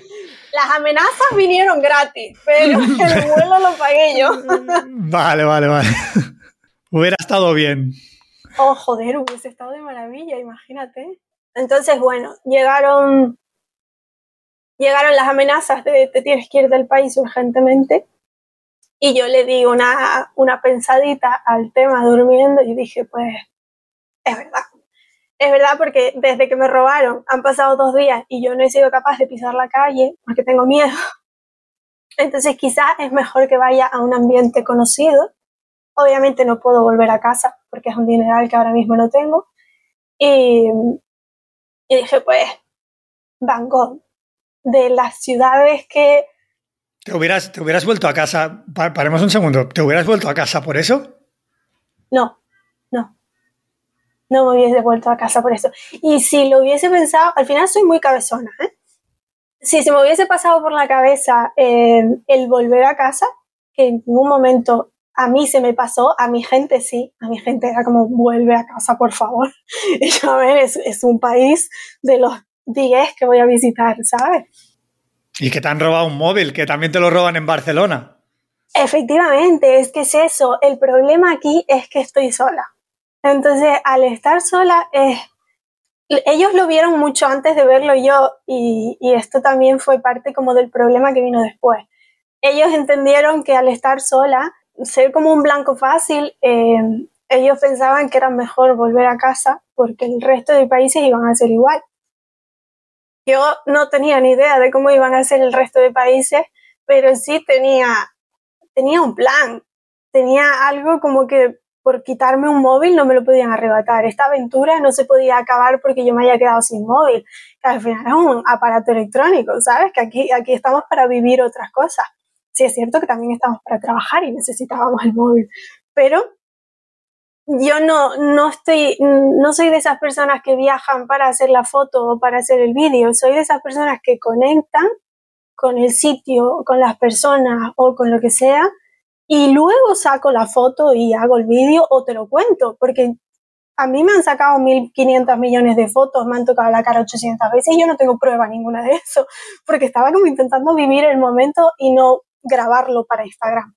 Las amenazas vinieron gratis, pero el vuelo lo pagué yo. Vale, vale, vale. Hubiera estado bien. Oh, joder, hubiese estado de maravilla, imagínate. Entonces, bueno, llegaron, llegaron las amenazas de te tienes del país urgentemente. Y yo le di una, una pensadita al tema durmiendo y dije, pues, es verdad. Es verdad porque desde que me robaron han pasado dos días y yo no he sido capaz de pisar la calle porque tengo miedo. Entonces quizás es mejor que vaya a un ambiente conocido. Obviamente no puedo volver a casa porque es un dineral que ahora mismo no tengo. Y, y dije, pues, Van de las ciudades que... ¿Te hubieras, ¿Te hubieras vuelto a casa? Paremos un segundo. ¿Te hubieras vuelto a casa por eso? No, no. No me hubiese vuelto a casa por eso. Y si lo hubiese pensado, al final soy muy cabezona, ¿eh? Si se me hubiese pasado por la cabeza eh, el volver a casa, que en ningún momento a mí se me pasó, a mi gente sí, a mi gente era como, vuelve a casa, por favor. Y yo, a ver, es, es un país de los 10 que voy a visitar, ¿sabes? Y que te han robado un móvil, que también te lo roban en Barcelona. Efectivamente, es que es eso. El problema aquí es que estoy sola. Entonces, al estar sola, eh, ellos lo vieron mucho antes de verlo yo y, y esto también fue parte como del problema que vino después. Ellos entendieron que al estar sola, ser como un blanco fácil, eh, ellos pensaban que era mejor volver a casa porque el resto de países iban a ser igual. Yo no tenía ni idea de cómo iban a ser el resto de países, pero sí tenía, tenía un plan, tenía algo como que por quitarme un móvil no me lo podían arrebatar. Esta aventura no se podía acabar porque yo me haya quedado sin móvil, que al final es un aparato electrónico, ¿sabes? Que aquí, aquí estamos para vivir otras cosas sí es cierto que también estamos para trabajar y necesitábamos el móvil, pero yo no, no estoy, no soy de esas personas que viajan para hacer la foto o para hacer el vídeo, soy de esas personas que conectan con el sitio, con las personas o con lo que sea, y luego saco la foto y hago el vídeo o te lo cuento, porque a mí me han sacado 1.500 millones de fotos, me han tocado la cara 800 veces y yo no tengo prueba ninguna de eso, porque estaba como intentando vivir el momento y no grabarlo para Instagram.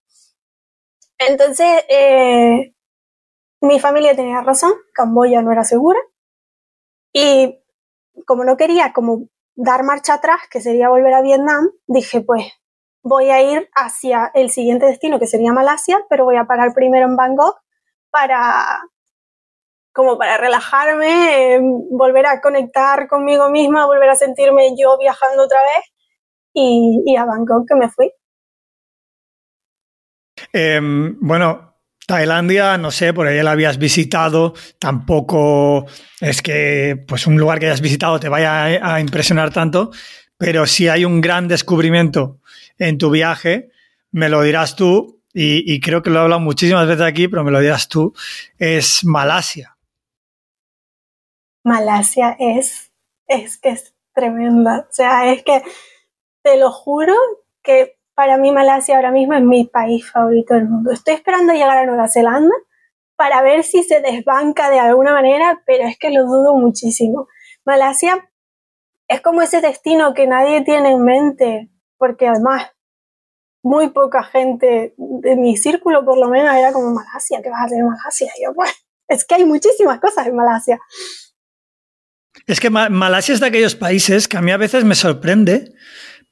Entonces, eh, mi familia tenía razón, Camboya no era segura. Y como no quería como dar marcha atrás, que sería volver a Vietnam, dije, pues voy a ir hacia el siguiente destino, que sería Malasia, pero voy a parar primero en Bangkok para como para relajarme, eh, volver a conectar conmigo misma, volver a sentirme yo viajando otra vez y, a Bangkok que me fui. Em, bueno, Tailandia, no sé, por ahí la habías visitado, tampoco es que pues un lugar que hayas visitado te vaya a, impresionar tanto, pero si hay un gran descubrimiento en tu viaje, me lo dirás tú, y, creo que lo he hablado muchísimas veces aquí, pero me lo dirás tú, es Malasia. Malasia es, es que es tremenda, o sea, es que te lo juro que para mí Malasia ahora mismo es mi país favorito del mundo. Estoy esperando llegar a Nueva Zelanda para ver si se desbanca de alguna manera, pero es que lo dudo muchísimo. Malasia es como ese destino que nadie tiene en mente, porque además muy poca gente de mi círculo por lo menos era como Malasia, ¿qué vas a hacer en Malasia? yo, pues, es que hay muchísimas cosas en Malasia. Es que Malasia es de aquellos países que a mí a veces me sorprende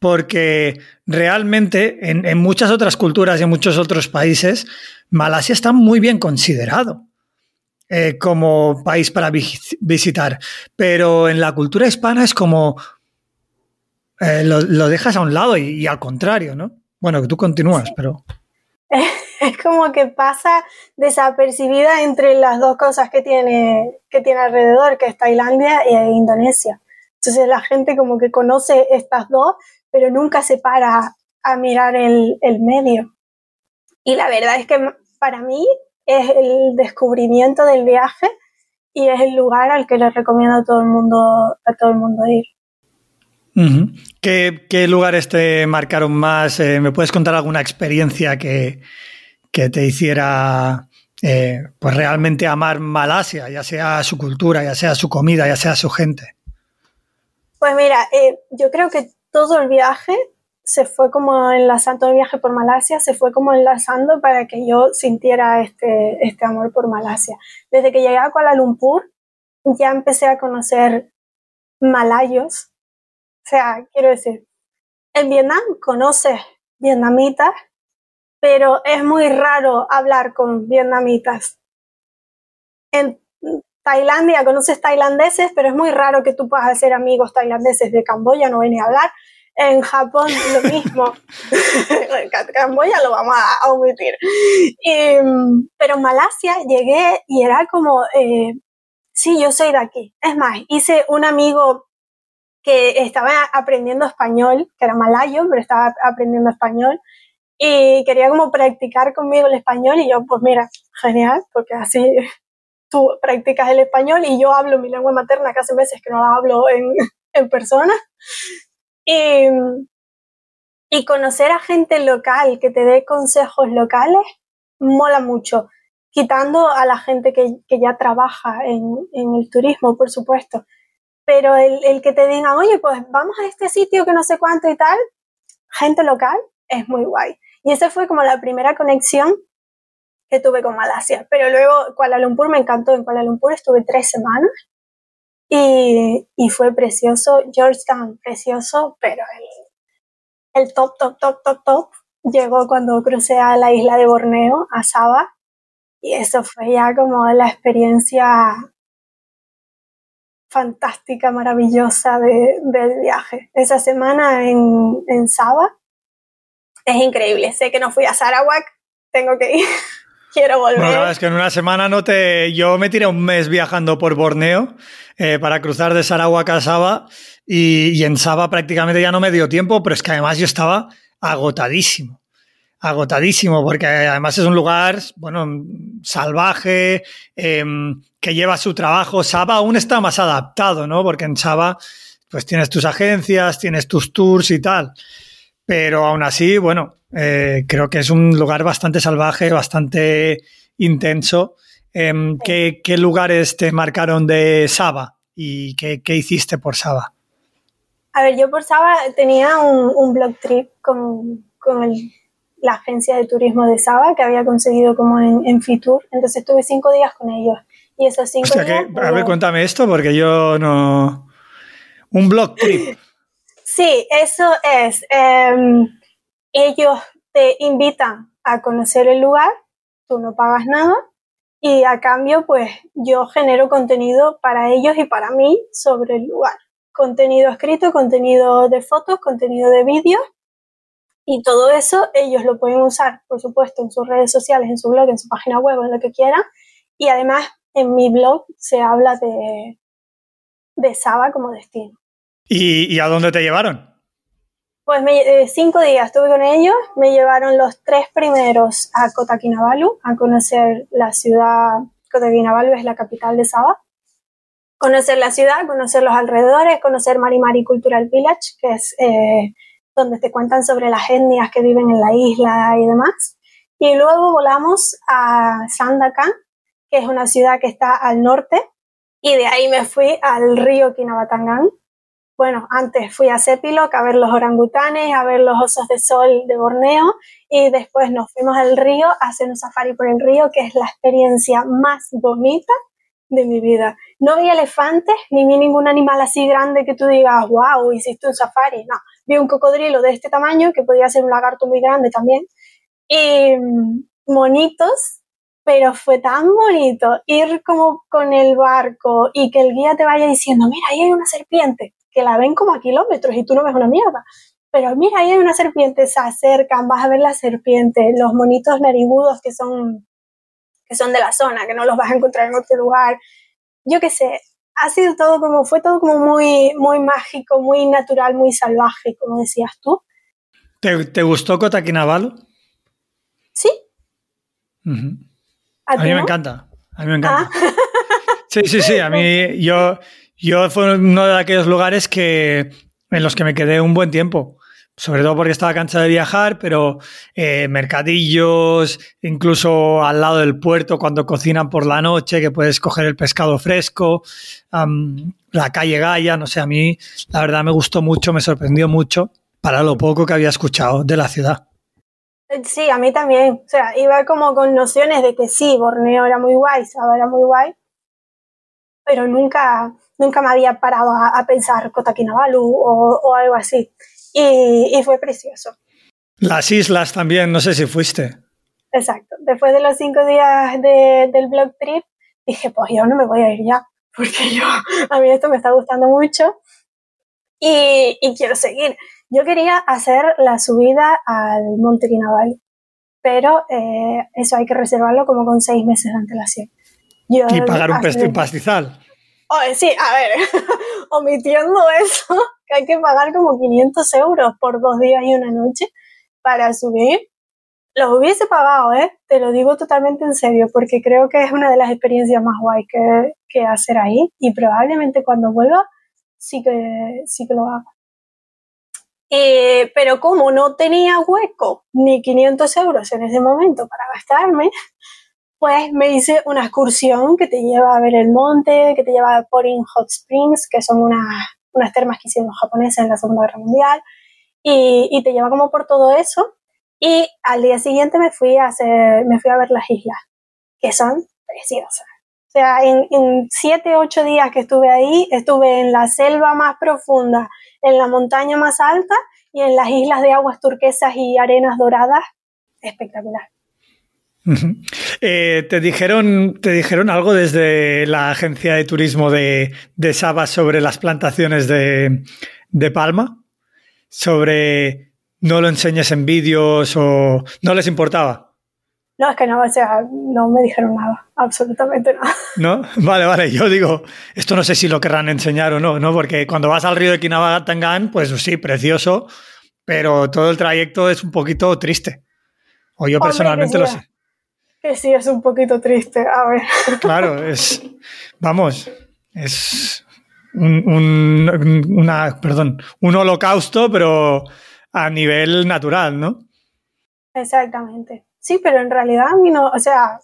porque realmente en, muchas otras culturas y en muchos otros países, Malasia está muy bien considerado eh, como país para visitar, pero en la cultura hispana es como eh, lo, dejas a un lado y, al contrario, ¿no? Bueno, que tú continúas, pero... Es como que pasa desapercibida entre las dos cosas que tiene, que tiene alrededor, que es Tailandia e Indonesia. Entonces la gente como que conoce estas dos, pero nunca se para a mirar el, medio. Y la verdad es que para mí es el descubrimiento del viaje y es el lugar al que le recomiendo a todo el mundo, a todo el mundo ir. ¿Qué, lugares te marcaron más? Eh, ¿Me puedes contar alguna experiencia que, te hiciera eh, pues realmente amar Malasia, ya sea su cultura, ya sea su comida, ya sea su gente? Pues mira, eh, yo creo que todo el viaje se fue como enlazando, todo el viaje por Malasia se fue como enlazando para que yo sintiera este, este amor por Malasia. Desde que llegué a Kuala Lumpur ya empecé a conocer malayos. O sea, quiero decir, en Vietnam conoces vietnamitas, pero es muy raro hablar con vietnamitas. Tailandia conoces tailandeses, pero es muy raro que tú puedas hacer amigos tailandeses de Camboya, no ven a hablar. En Japón lo mismo. Camboya lo vamos a omitir. pero en Malasia llegué y era como, eh, sí, yo soy de aquí. Es más, hice un amigo que estaba aprendiendo español, que era malayo, pero estaba aprendiendo español y quería como practicar conmigo el español y yo, pues mira, genial, porque así tú practicas el español y yo hablo mi lengua materna, que hace meses que no la hablo en, en persona. Y, y conocer a gente local que te dé consejos locales mola mucho, quitando a la gente que, que ya trabaja en, en, el turismo, por supuesto. Pero el, el, que te digan, oye, pues vamos a este sitio que no sé cuánto y tal, gente local, es muy guay. Y esa fue como la primera conexión que tuve con Malasia. Pero luego Kuala Lumpur me encantó. En Kuala Lumpur estuve tres semanas y, y fue precioso. Georgetown, precioso, pero el, el top, top, top, top, top llegó cuando crucé a la isla de Borneo, a Sabah. Y eso fue ya como la experiencia fantástica, maravillosa de, del viaje. Esa semana en, en Sabah es increíble. Sé que no fui a Sarawak, tengo que ir. Quiero volver. Bueno, es que en una semana no te. Yo me tiré un mes viajando por Borneo eh, para cruzar de Sarawak a Sabah y, y, en Sabah prácticamente ya no me dio tiempo, pero es que además yo estaba agotadísimo. Agotadísimo, porque además es un lugar, bueno, salvaje, eh, que lleva su trabajo. Sabah aún está más adaptado, ¿no? Porque en Sabah, pues tienes tus agencias, tienes tus tours y tal. Pero aún así, bueno, eh, creo que es un lugar bastante salvaje, bastante intenso. Eh, ¿qué, ¿qué, lugares te marcaron de Saba y qué, qué, hiciste por Saba? A ver, yo por Saba tenía un, un blog trip con, con el, la agencia de turismo de Saba que había conseguido como en, en, Fitur. Entonces estuve cinco días con ellos. Y esos cinco o sea días. Que, a ver, cuéntame esto porque yo no. Un blog trip. Sí, eso es. Eh, ellos te invitan a conocer el lugar, tú no pagas nada y a cambio pues yo genero contenido para ellos y para mí sobre el lugar. Contenido escrito, contenido de fotos, contenido de vídeos y todo eso ellos lo pueden usar, por supuesto, en sus redes sociales, en su blog, en su página web, en lo que quieran. Y además en mi blog se habla de, de Saba como destino. ¿Y, ¿Y, a dónde te llevaron? Pues me, eh, cinco días estuve con ellos, me llevaron los tres primeros a Kota Kinabalu, a conocer la ciudad, Kota Kinabalu es la capital de Sabah, conocer la ciudad, conocer los alrededores, conocer Marimari Cultural Village, que es eh, donde te cuentan sobre las etnias que viven en la isla y demás. Y luego volamos a Sandakan, que es una ciudad que está al norte, y de ahí me fui al río Kinabatangan, bueno, antes fui a Sepilok a ver los orangutanes, a ver los osos de sol de Borneo y después nos fuimos al río a hacer un safari por el río, que es la experiencia más bonita de mi vida. No vi elefantes ni vi ningún animal así grande que tú digas, wow, hiciste un safari. No, vi un cocodrilo de este tamaño, que podía ser un lagarto muy grande también, y mm, monitos, pero fue tan bonito ir como con el barco y que el guía te vaya diciendo, mira, ahí hay una serpiente que la ven como a kilómetros y tú no ves una mierda. Pero mira, ahí hay una serpiente, se acercan, vas a ver la serpiente, los monitos narigudos que son, que son de la zona, que no los vas a encontrar en otro lugar. Yo qué sé, ha sido todo como, fue todo como muy, muy mágico, muy natural, muy salvaje, como decías tú. ¿Te, te gustó Kota Kinabalu? Sí. Uh -huh. ¿A, a mí no? me encanta, a mí me encanta. Ah. Sí, sí, sí, a mí yo yo fue uno de aquellos lugares que, en los que me quedé un buen tiempo. Sobre todo porque estaba cansado de viajar, pero eh, mercadillos, incluso al lado del puerto cuando cocinan por la noche, que puedes coger el pescado fresco, la calle Gaia, no sé, a mí la verdad me gustó mucho, me sorprendió mucho para lo poco que había escuchado de la ciudad. Sí, a mí también. O sea, iba como con nociones de que sí, Borneo era muy guay, Sabah era muy guay, pero nunca, nunca me había parado a, pensar Kota Kinabalu o, o algo así. Y, y, fue precioso. Las islas también, no sé si fuiste. Exacto. Después de los cinco días de, del blog trip, dije, pues yo no me voy a ir ya, porque yo, a mí esto me está gustando mucho y, y quiero seguir. Yo quería hacer la subida al Monte Kinabalu, pero eh, eso hay que reservarlo como con seis meses de antelación. y pagar un pastizal. Oh, sí, a ver, omitiendo eso, que hay que pagar como 500 euros por dos días y una noche para subir, los hubiese pagado, ¿eh? Te lo digo totalmente en serio, porque creo que es una de las experiencias más guay que, que hacer ahí y probablemente cuando vuelva sí que, sí que lo haga. Eh, pero como no tenía hueco ni 500 euros en ese momento para gastarme, pues me hice una excursión que te lleva a ver el monte, que te lleva a Porin Hot Springs, que son unas, unas termas que hicieron los japoneses en la Segunda Guerra Mundial, y, y, te lleva como por todo eso. Y al día siguiente me fui a hacer, me fui a ver las islas, que son preciosas. O sea, en, en siete, ocho días que estuve ahí, estuve en la selva más profunda, en la montaña más alta y en las islas de aguas turquesas y arenas doradas. Espectacular. Eh, ¿te, dijeron, ¿Te dijeron algo desde la agencia de turismo de, de Saba sobre las plantaciones de, de palma? Sobre no lo enseñes en vídeos o no les importaba. No, es que no, o sea, no me dijeron nada, absolutamente nada. ¿No? Vale, vale, yo digo, esto no sé si lo querrán enseñar o no, ¿no? Porque cuando vas al río de Kinabatangan, pues sí, precioso, pero todo el trayecto es un poquito triste. O yo personalmente lo sé. Que sí, es un poquito triste, a ver. Claro, es, vamos, es un, una, perdón, un holocausto, pero a nivel natural, ¿no? Exactamente. Sí, pero en realidad a mí no, o sea,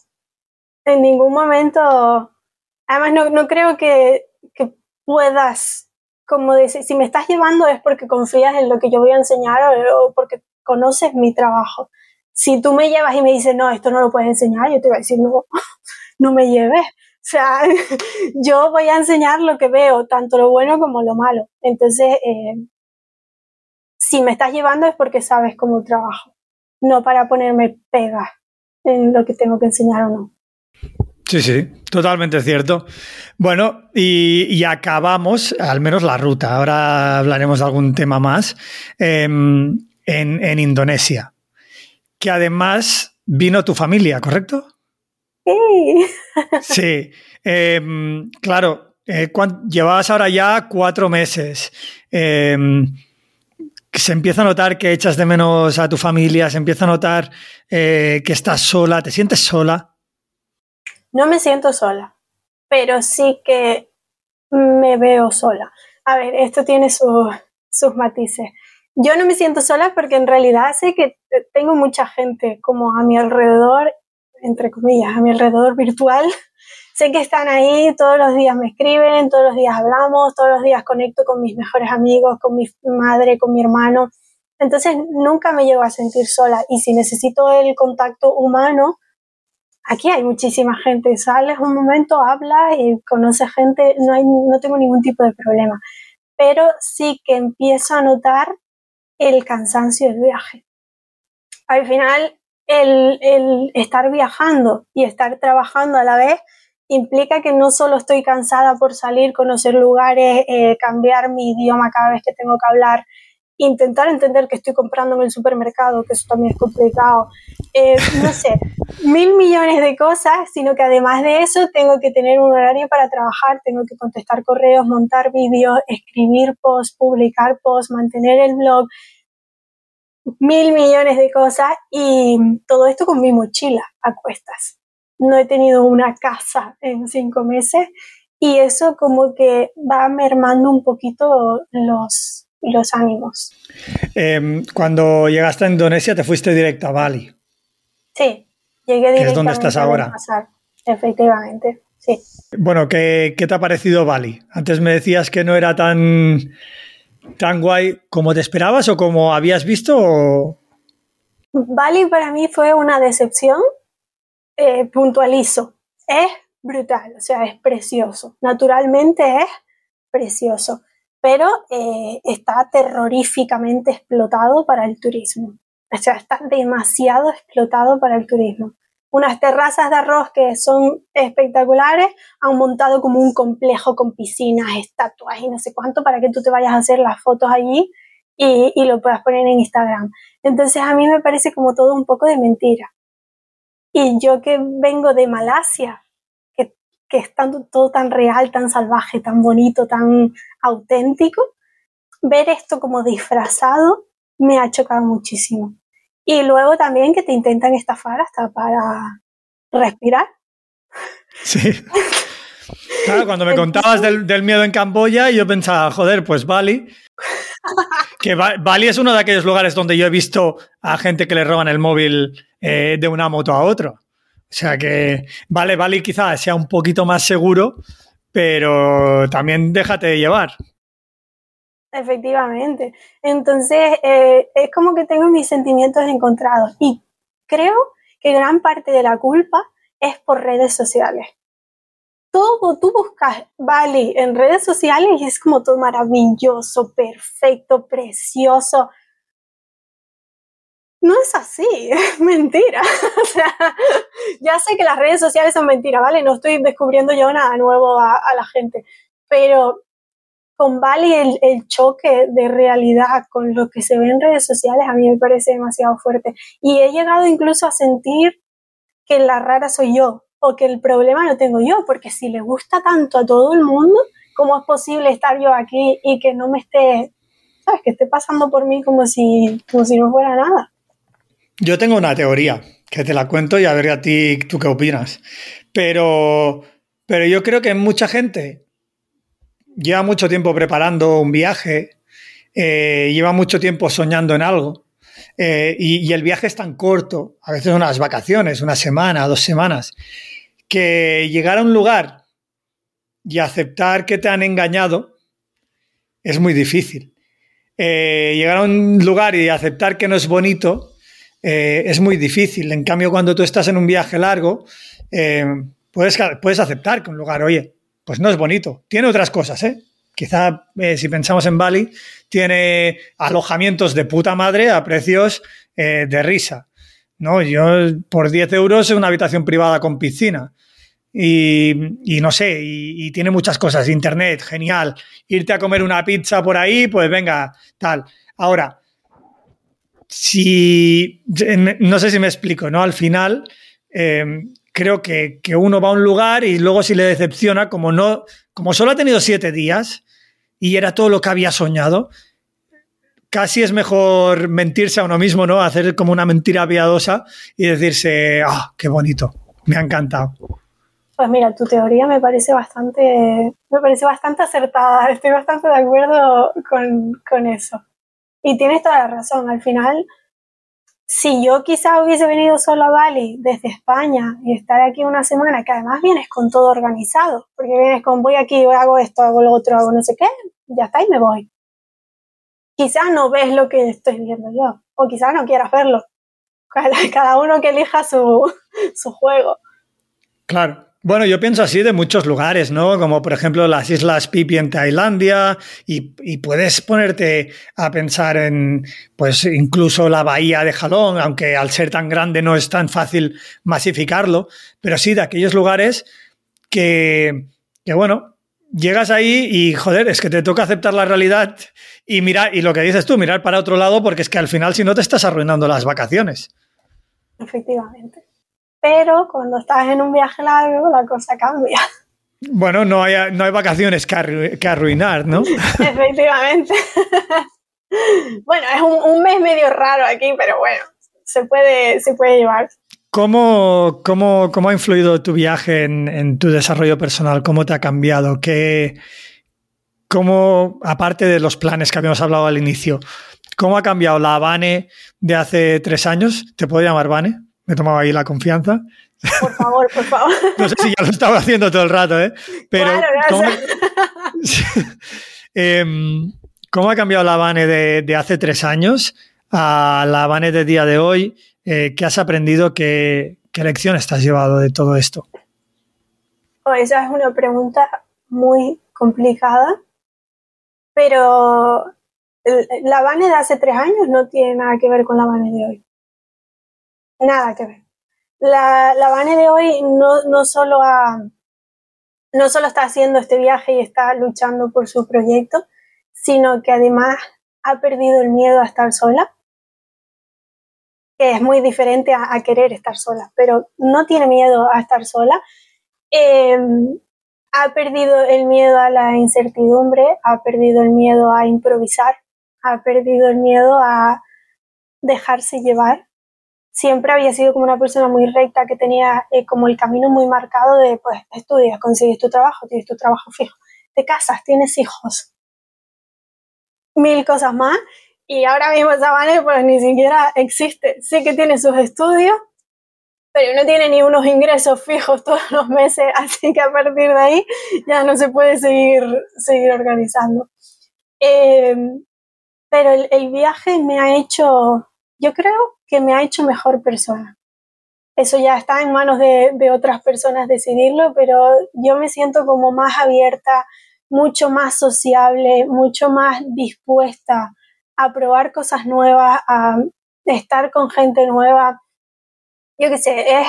en ningún momento, además no, no creo que, que puedas, como decir, si me estás llevando es porque confías en lo que yo voy a enseñar o porque conoces mi trabajo si tú me llevas y me dices, no, esto no lo puedes enseñar, yo te voy a decir, no, no me lleves. O sea, yo voy a enseñar lo que veo, tanto lo bueno como lo malo. Entonces, eh, si me estás llevando es porque sabes cómo trabajo, no para ponerme pega en lo que tengo que enseñar o no. Sí, sí, totalmente cierto. Bueno, y, acabamos, al menos la ruta. Ahora hablaremos de algún tema más. Em, en, en Indonesia que además vino tu familia, ¿correcto? Sí. Sí. Em, claro, eh, llevabas ahora ya cuatro meses. Em, se empieza a notar que echas de menos a tu familia, se empieza a notar eh, que estás sola, ¿te sientes sola? No me siento sola, pero sí que me veo sola. A ver, esto tiene sus matices yo no me siento sola porque en realidad sé que tengo mucha gente como a mi alrededor, entre comillas, a mi alrededor virtual. sé que están ahí, todos los días me escriben, todos los días hablamos, todos los días conecto con mis mejores amigos, con mi madre, con mi hermano. Entonces nunca me llego a sentir sola y si necesito el contacto humano, aquí hay muchísima gente. Sales un momento, hablas y conoces gente, no, hay, no tengo ningún tipo de problema. Pero sí que empiezo a notar el cansancio del viaje. Al final, el, estar viajando y estar trabajando a la vez implica que no solo estoy cansada por salir, conocer lugares, eh, cambiar mi idioma cada vez que tengo que hablar, intentar entender que estoy comprando en el supermercado, que eso también es complicado, eh, no sé, mil millones de cosas, sino que además de eso tengo que tener un horario para trabajar, tengo que contestar correos, montar vídeos, escribir posts, publicar posts, mantener el blog, mil millones de cosas y todo esto con mi mochila a cuestas. No he tenido una casa en cinco meses y eso como que va mermando un poquito los, los ánimos. Em, cuando llegaste a Indonesia, te fuiste directo a Bali. Sí, llegué directamente. es donde estás ahora. Efectivamente, sí. Bueno, ¿qué, ¿qué te ha parecido Bali? Antes me decías que no era tan, tan guay como te esperabas o como habías visto. Bali para mí fue una decepción. Eh, puntualizo. Es brutal, o sea, es precioso. Naturalmente es precioso, pero eh, está terroríficamente explotado para el turismo. O sea, está demasiado explotado para el turismo. Unas terrazas de arroz que son espectaculares han montado como un complejo con piscinas, estatuas y no sé cuánto para que tú te vayas a hacer las fotos allí y, y lo puedas poner en Instagram. Entonces a mí me parece como todo un poco de mentira. Y yo que vengo de Malasia, que, es todo tan real, tan salvaje, tan bonito, tan auténtico, ver esto como disfrazado me ha chocado muchísimo. Y luego también que te intentan estafar hasta para respirar. Sí. Claro, cuando me contabas del, miedo en Camboya, yo pensaba, joder, pues Bali. Que Bali es uno de aquellos lugares donde yo he visto a gente que le roban el móvil eh, de una moto a otro. O sea que, vale, Bali quizás sea un poquito más seguro, pero también déjate llevar. Efectivamente. Entonces, eh, es como que tengo mis sentimientos encontrados y creo que gran parte de la culpa es por redes sociales. Todo, tú buscas Bali en redes sociales y es como todo maravilloso, perfecto, precioso. No es así, es mentira. o sea, ya sé que las redes sociales son mentiras, ¿vale? No estoy descubriendo yo nada nuevo a, a la gente, pero con Bali el, el, choque de realidad con lo que se ve en redes sociales a mí me parece demasiado fuerte. Y he llegado incluso a sentir que la rara soy yo o que el problema lo tengo yo, porque si le gusta tanto a todo el mundo, ¿cómo es posible estar yo aquí y que no me esté, sabes, que esté pasando por mí como si, como si no fuera nada? Yo tengo una teoría que te la cuento y a ver a ti tú qué opinas. Pero, pero yo creo que mucha gente lleva mucho tiempo preparando un viaje, eh, lleva mucho tiempo soñando en algo. Eh, y, el viaje es tan corto, a veces unas vacaciones, una semana, dos semanas, que llegar a un lugar y aceptar que te han engañado es muy difícil. Eh, llegar a un lugar y aceptar que no es bonito es muy difícil. En cambio, cuando tú estás en un viaje largo, puedes, puedes aceptar que un lugar, oye, pues no es bonito. Tiene otras cosas, ¿eh? Quizá eh, si pensamos en Bali, tiene alojamientos de puta madre a precios eh, de risa. ¿no? Yo por 10 euros una habitación privada con piscina. Y, no sé, y, tiene muchas cosas. Internet, genial. Irte a comer una pizza por ahí, pues venga, tal. Ahora, si. No sé si me explico, ¿no? Al final, eh, creo que, uno va a un lugar y luego si le decepciona, como no, como solo ha tenido siete días y era todo lo que había soñado, casi es mejor mentirse a uno mismo, ¿no? Hacer como una mentira piadosa y decirse, ah, qué bonito, me ha encantado. Pues mira, tu teoría me parece bastante, me parece bastante acertada, estoy bastante de acuerdo con, con eso. Y tienes toda la razón, al final si yo quizá hubiese venido solo a Bali desde España y estar aquí una semana, que además vienes con todo organizado, porque vienes con voy aquí, hago esto, hago lo otro, hago no sé qué, ya está y me voy. Quizás no ves lo que estoy viendo yo, o quizás no quieras verlo. Cada uno que elija su, su juego. Claro. Bueno, yo pienso así de muchos lugares, ¿no? Como por ejemplo las Islas Pipi en Tailandia y, puedes ponerte a pensar en, pues incluso la bahía de Jalón, aunque al ser tan grande no es tan fácil masificarlo, pero sí de aquellos lugares que, que bueno, llegas ahí y joder, es que te toca aceptar la realidad y mirar, y lo que dices tú, mirar para otro lado porque es que al final si no te estás arruinando las vacaciones. Efectivamente pero cuando estás en un viaje largo la cosa cambia. Bueno, no hay, no hay vacaciones que, arruinar, ¿no? Efectivamente. bueno, es un, mes medio raro aquí, pero bueno, se puede, se puede llevar. ¿Cómo, cómo, cómo ha influido tu viaje en, en, tu desarrollo personal? ¿Cómo te ha cambiado? ¿Qué, cómo, aparte de los planes que habíamos hablado al inicio, cómo ha cambiado la Vane de hace tres años? ¿Te puedo llamar Vane? Me tomaba ahí la confianza. Por favor, por favor. no sé si ya lo estaba haciendo todo el rato, ¿eh? Pero, ¿cómo, em, ¿cómo, ha cambiado la Vane de, hace tres años a la Vane de día de hoy? Eh, ¿Qué has aprendido? ¿Qué, ¿Qué lecciones te has llevado de todo esto? Oh, esa es una pregunta muy complicada Pero la Vane de hace tres años no tiene nada que ver con la Vane de hoy. Nada que ver. La, la Vane de hoy no, no, solo no solo está haciendo este viaje y está luchando por su proyecto, sino que además ha perdido el miedo a estar sola, que es muy diferente a, querer estar sola, pero no tiene miedo a estar sola. Em, ha perdido el miedo a la incertidumbre, ha perdido el miedo a improvisar, ha perdido el miedo a dejarse llevar. Siempre había sido como una persona muy recta que tenía eh, como el camino muy marcado de, pues, estudias, consigues tu trabajo, tienes tu trabajo fijo, te casas, tienes hijos, mil cosas más. Y ahora mismo Sabane pues ni siquiera existe. Sí que tiene sus estudios, pero no tiene ni unos ingresos fijos todos los meses, así que a partir de ahí ya no se puede seguir, seguir organizando. Eh, pero el, viaje me ha hecho, yo creo que me ha hecho mejor persona. Eso ya está en manos de, de otras personas decidirlo, pero yo me siento como más abierta, mucho más sociable, mucho más dispuesta a probar cosas nuevas, a estar con gente nueva. Yo qué sé, es,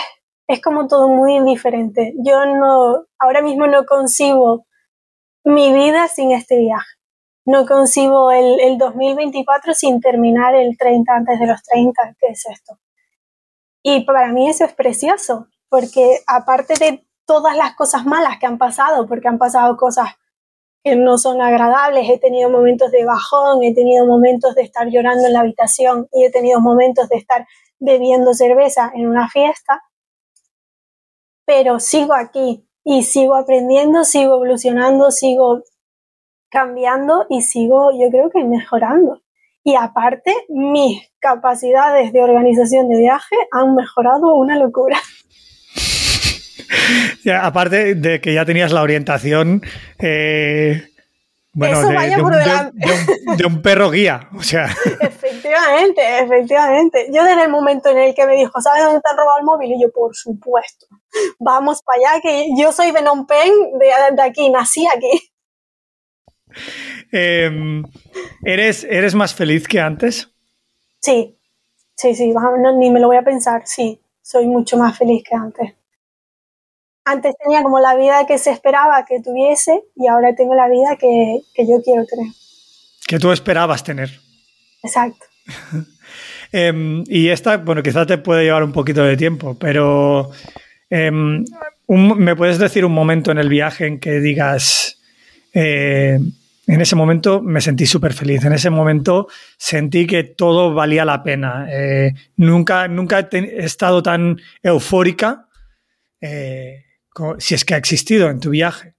es como todo muy diferente. Yo no, ahora mismo no concibo mi vida sin este viaje. No concibo el, el 2024 sin terminar el 30 antes de los 30, ¿qué es esto? Y para mí eso es precioso, porque aparte de todas las cosas malas que han pasado, porque han pasado cosas que no son agradables, he tenido momentos de bajón, he tenido momentos de estar llorando en la habitación y he tenido momentos de estar bebiendo cerveza en una fiesta, pero sigo aquí y sigo aprendiendo, sigo evolucionando, sigo cambiando y sigo, yo creo que mejorando. Y aparte, mis capacidades de organización de viaje han mejorado una locura. aparte de que ya tenías la orientación, eh, bueno, de, un, perro guía, o sea. Efectivamente, efectivamente. Yo desde el momento en el que me dijo, ¿sabes dónde te han robado el móvil? Y yo, por supuesto, vamos para allá, que yo soy Penh, de, de aquí, nací aquí. Em, ¿eres, ¿Eres más feliz que antes? Sí, sí, sí, ni me lo voy a pensar, sí, soy mucho más feliz que antes. Antes tenía como la vida que se esperaba que tuviese y ahora tengo la vida que, yo quiero tener. Que tú esperabas tener. Exacto. Em, y esta, bueno, quizás te puede llevar un poquito de tiempo, pero em, ¿me puedes decir un momento en el viaje en que digas, eh, en ese momento me sentí súper feliz. En ese momento sentí que todo valía la pena. Eh, nunca, nunca he, estado tan eufórica, eh, si es que ha existido en tu viaje.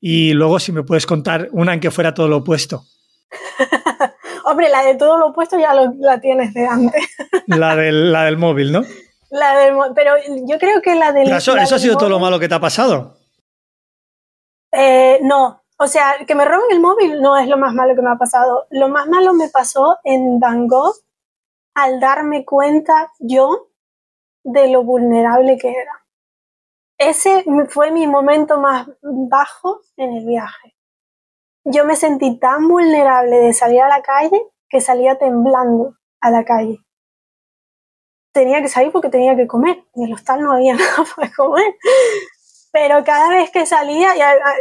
Y luego, si me puedes contar una en que fuera todo lo opuesto. Hombre, la de todo lo opuesto ya la tienes de antes. la, del, la del móvil, ¿no? La del, pero yo creo que la del. eso, ha sido todo lo malo que te ha pasado. Eh, no, o sea, que me roben el móvil no es lo más malo que me ha pasado. Lo más malo me pasó en Van Gogh al darme cuenta yo de lo vulnerable que era. Ese fue mi momento más bajo en el viaje. Yo me sentí tan vulnerable de salir a la calle que salía temblando a la calle. Tenía que salir porque tenía que comer. En el hostal no había nada para comer pero cada vez que salía,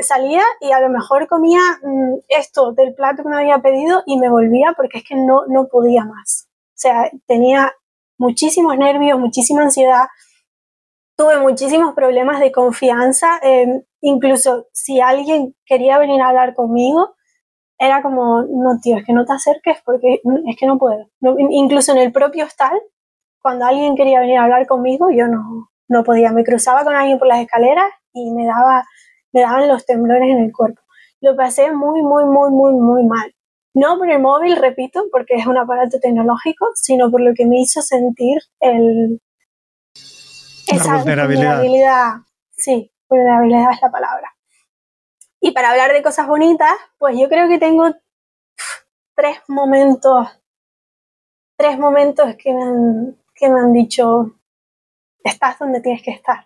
salía y a lo mejor comía mm, esto del plato que me había pedido y me volvía porque es que no, no podía más. O sea, tenía muchísimos nervios, muchísima ansiedad, tuve muchísimos problemas de confianza, em, incluso si alguien quería venir a hablar conmigo, era como, no, tío, es que no te acerques porque es que no puedo. incluso en el propio hostal, cuando alguien quería venir a hablar conmigo, yo no, no podía. Me cruzaba con alguien por las escaleras y me, daba, me daban los temblores en el cuerpo. Lo pasé muy, muy, muy, muy, muy mal. No por el móvil, repito, porque es un aparato tecnológico, sino por lo que me hizo sentir el, esa vulnerabilidad. Sí, vulnerabilidad es la palabra. Y para hablar de cosas bonitas, pues yo creo que tengo tres momentos, tres momentos que me han, que me han dicho, estás donde tienes que estar.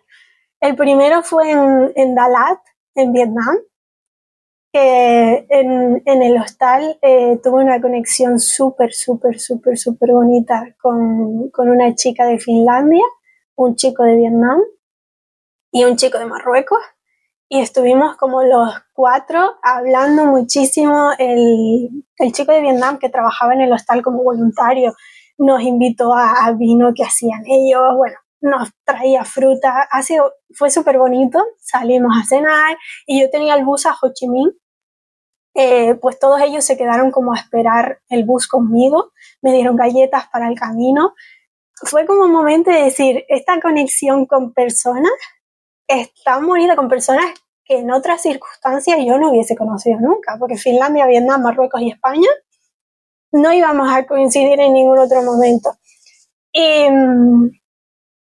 El primero fue en, en Dalat, en Vietnam. que en, el hostal eh, tuve una conexión súper, súper, súper, súper bonita con, con una chica de Finlandia, un chico de Vietnam y un chico de Marruecos y estuvimos como los cuatro hablando muchísimo. El, el, chico de Vietnam que trabajaba en el hostal como voluntario nos invitó a, vino que hacían ellos, bueno, nos traía fruta, sido, fue súper bonito, salimos a cenar y yo tenía el bus a Ho Chi Minh, eh, pues todos ellos se quedaron como a esperar el bus conmigo, me dieron galletas para el camino. Fue como un momento de decir, esta conexión con personas es tan bonita con personas que en otras circunstancias yo no hubiese conocido nunca, porque Finlandia, Vietnam, Marruecos y España no íbamos a coincidir en ningún otro momento. Y,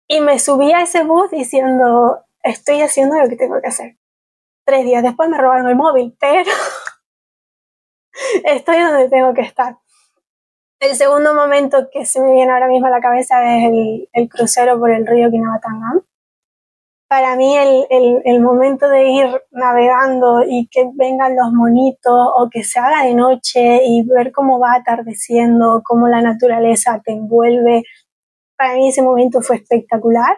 y me subí a ese bus diciendo, estoy haciendo lo que tengo que hacer. Tres días después me robaron el móvil, pero estoy donde tengo que estar. El segundo momento que se me viene ahora mismo a la cabeza es el, crucero por el río Kinabatangan para mí el, el, momento de ir navegando y que vengan los monitos o que se haga de noche y ver cómo va atardeciendo, cómo la naturaleza te envuelve, para mí ese momento fue espectacular.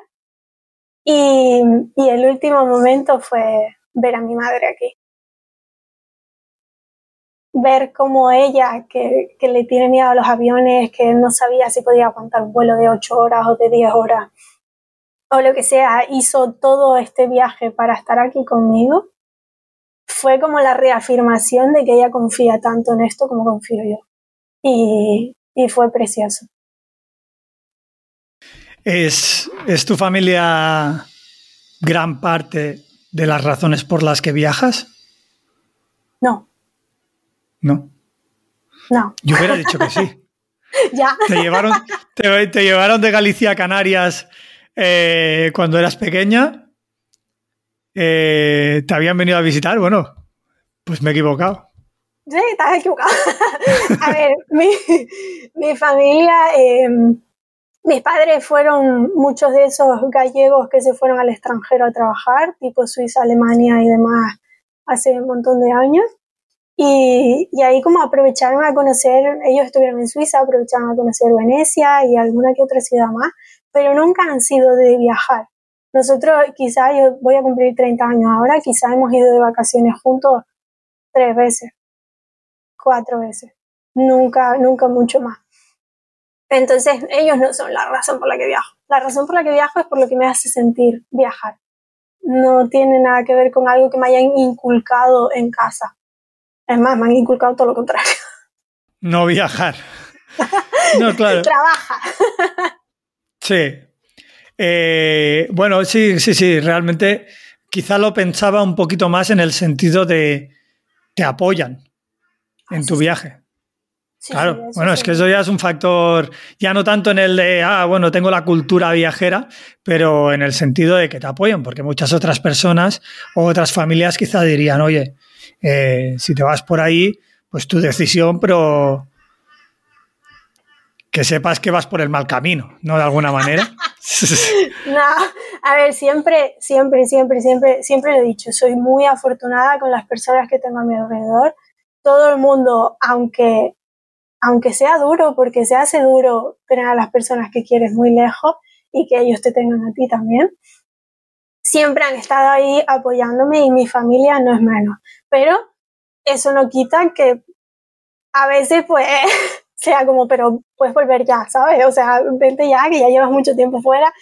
Y, y el último momento fue ver a mi madre aquí. Ver cómo ella, que, le tiene miedo a los aviones, que no sabía si podía aguantar un vuelo de 8 horas o de 10 horas, o lo que sea, hizo todo este viaje para estar aquí conmigo, fue como la reafirmación de que ella confía tanto en esto como confío yo. Y, fue precioso. ¿Es, ¿Es tu familia gran parte de las razones por las que viajas? No. ¿No? No. Yo hubiera dicho que sí. ya. Te llevaron, te llevaron de Galicia a Canarias eh, cuando eras pequeña, eh, te habían venido a visitar. Bueno, pues me he equivocado. Sí, estás equivocado. a ver, mi, familia, em, mis padres fueron muchos de esos gallegos que se fueron al extranjero a trabajar, tipo Suiza, Alemania y demás, hace un montón de años. Y, y, ahí como aprovecharon a conocer, ellos estuvieron en Suiza, aprovecharon a conocer Venecia y alguna que otra ciudad más pero nunca han sido de viajar. Nosotros quizá, yo voy a cumplir 30 años ahora, quizá hemos ido de vacaciones juntos tres veces, cuatro veces, nunca, nunca mucho más. Entonces, ellos no son la razón por la que viajo. La razón por la que viajo es por lo que me hace sentir viajar. No tiene nada que ver con algo que me hayan inculcado en casa. Es más, me han inculcado todo lo contrario. No viajar. No, claro. Trabaja. Sí. Eh, bueno, sí, sí, sí, realmente quizá lo pensaba un poquito más en el sentido de te apoyan en tu viaje. Claro, bueno, es que eso ya es un factor, ya no tanto en el de, ah, bueno, tengo la cultura viajera, pero en el sentido de que te apoyan, porque muchas otras personas o otras familias quizá dirían, oye, eh, si te vas por ahí, pues tu decisión, pero que sepas que vas por el mal camino, ¿no? De alguna manera. no, a ver, siempre, siempre, siempre, siempre, siempre lo he dicho, soy muy afortunada con las personas que tengo a mi alrededor. Todo el mundo, aunque, aunque sea duro, porque se hace duro tener a las personas que quieres muy lejos y que ellos te tengan a ti también, siempre han estado ahí apoyándome y mi familia no es menos. Pero eso no quita que a veces, pues, sea como, pero puedes volver ya, ¿sabes? O sea, vente ya, que ya llevas mucho tiempo fuera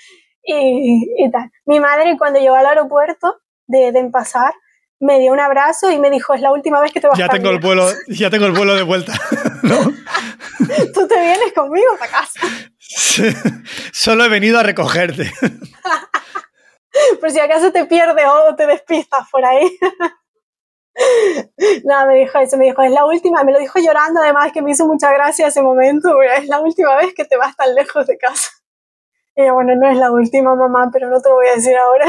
y, y tal. Mi madre cuando llegó al aeropuerto de, de pasar, me dio un abrazo y me dijo, es la última vez que te vas ya tengo el vuelo Ya tengo el vuelo de vuelta, ¿no? Tú te vienes conmigo para casa. Solo he venido a recogerte. Por si acaso te pierdes o te despistas por ahí. No, me dijo eso, me dijo, es la última, me lo dijo llorando además, que me hizo mucha gracia ese momento, es la última vez que te vas tan lejos de casa. Y yo, bueno, no es la última, mamá, pero no te lo voy a decir ahora.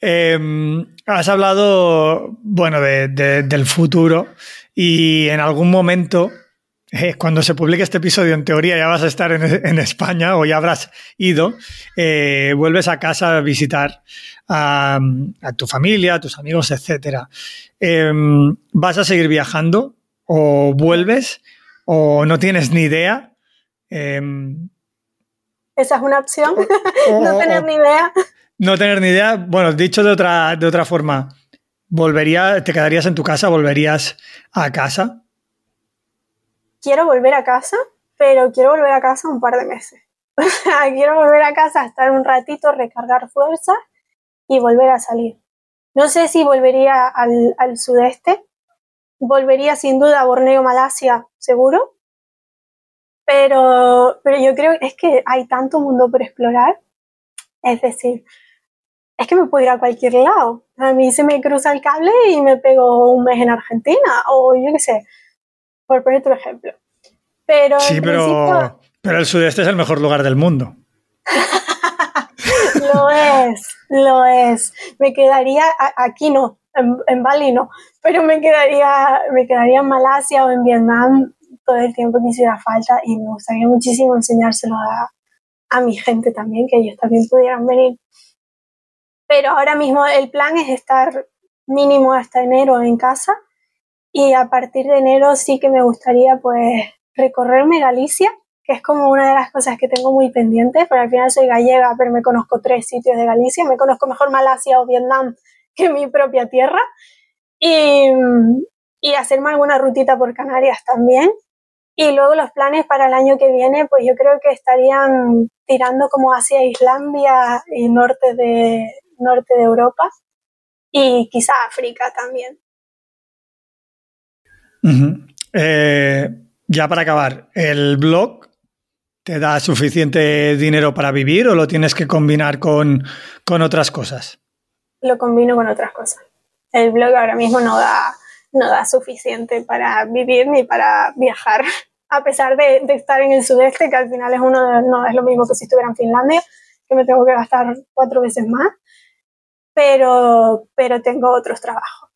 Em, has hablado, bueno, del futuro y en algún momento eh, cuando se publique este episodio, en teoría ya vas a estar en, España o ya habrás ido, eh, vuelves a casa a visitar a, tu familia, a tus amigos, etc. Em, ¿Vas a seguir viajando o vuelves o no tienes ni idea? Em, Esa es una opción, no tener ni idea. No tener ni idea, bueno, dicho de otra, de otra forma, ¿volvería, ¿te quedarías en tu casa? ¿Volverías a casa? quiero volver a casa, pero quiero volver a casa un par de meses. quiero volver a casa, estar un ratito, recargar fuerzas y volver a salir. No sé si volvería al, al sudeste, volvería sin duda a Borneo, Malasia, seguro, pero, pero yo creo es que hay tanto mundo por explorar, es decir, es que me puedo ir a cualquier lado. A mí se me cruza el cable y me pego un mes en Argentina, o yo qué sé, por poner otro ejemplo. Pero sí, pero, pero el sudeste es el mejor lugar del mundo. lo es, lo es. Me quedaría aquí no, en, Bali no, pero me quedaría, me quedaría en Malasia o en Vietnam todo el tiempo que hiciera falta y me gustaría muchísimo enseñárselo a, a mi gente también, que ellos también pudieran venir. Pero ahora mismo el plan es estar mínimo hasta enero en casa. Y a partir de enero sí que me gustaría pues recorrerme Galicia, que es como una de las cosas que tengo muy pendientes, porque al final soy gallega, pero me conozco tres sitios de Galicia, me conozco mejor Malasia o Vietnam que mi propia tierra, y, y hacerme alguna rutita por Canarias también. Y luego los planes para el año que viene, pues yo creo que estarían tirando como hacia Islandia y norte de, norte de Europa y quizá África también. eh, ya para acabar, ¿el blog te da suficiente dinero para vivir o lo tienes que combinar con, otras cosas? Lo combino con otras cosas. El blog ahora mismo no da, no da suficiente para vivir ni para viajar. A pesar de, estar en el sudeste, que al final es uno no es lo mismo que si estuviera en Finlandia, que me tengo que gastar cuatro veces más, pero, pero tengo otros trabajos.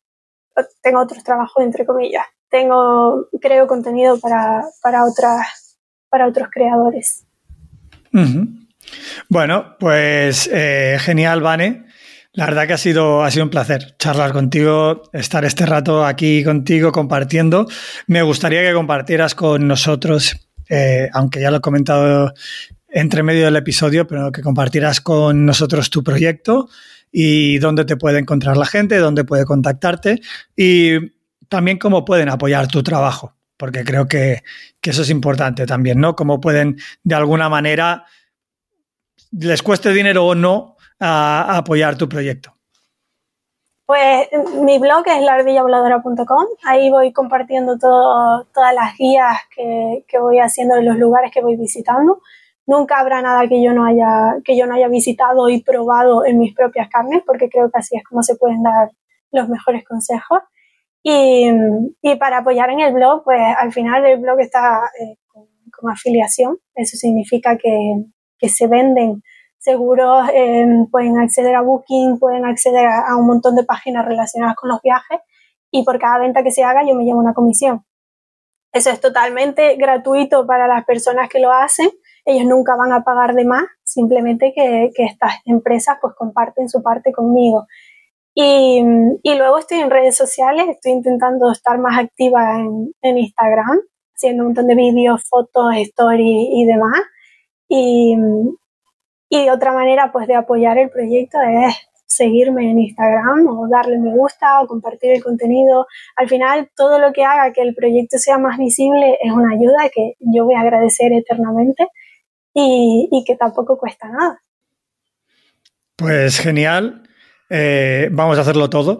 Tengo otros trabajos, entre comillas tengo, creo contenido para, para, otras, para otros creadores. Bueno, pues eh, genial, Vane. La verdad que ha sido, ha sido un placer charlar contigo, estar este rato aquí contigo compartiendo. Me gustaría que compartieras con nosotros, eh, aunque ya lo he comentado entre medio del episodio, pero que compartieras con nosotros tu proyecto y dónde te puede encontrar la gente, dónde puede contactarte. Y también cómo pueden apoyar tu trabajo, porque creo que, eso es importante también, ¿no? Cómo pueden, de alguna manera, les cueste dinero o no, a, apoyar tu proyecto. Pues mi blog es larvillavoladora.com. Ahí voy compartiendo todas las guías que, que, voy haciendo en los lugares que voy visitando. Nunca habrá nada que yo, no haya, que yo no haya visitado y probado en mis propias carnes, porque creo que así es como se pueden dar los mejores consejos. Y, y, para apoyar en el blog, pues al final el blog está eh, con, afiliación. Eso significa que, que se venden seguros, eh, pueden acceder a Booking, pueden acceder a, un montón de páginas relacionadas con los viajes y por cada venta que se haga yo me llevo una comisión. Eso es totalmente gratuito para las personas que lo hacen. Ellos nunca van a pagar de más, simplemente que, que estas empresas pues comparten su parte conmigo. Y, y, luego estoy en redes sociales, estoy intentando estar más activa en, en Instagram, haciendo un montón de vídeos, fotos, stories y demás. Y, y otra manera pues de apoyar el proyecto es seguirme en Instagram o darle me gusta o compartir el contenido. Al final, todo lo que haga que el proyecto sea más visible es una ayuda que yo voy a agradecer eternamente y, y que tampoco cuesta nada. Pues genial. Eh, vamos a hacerlo todo.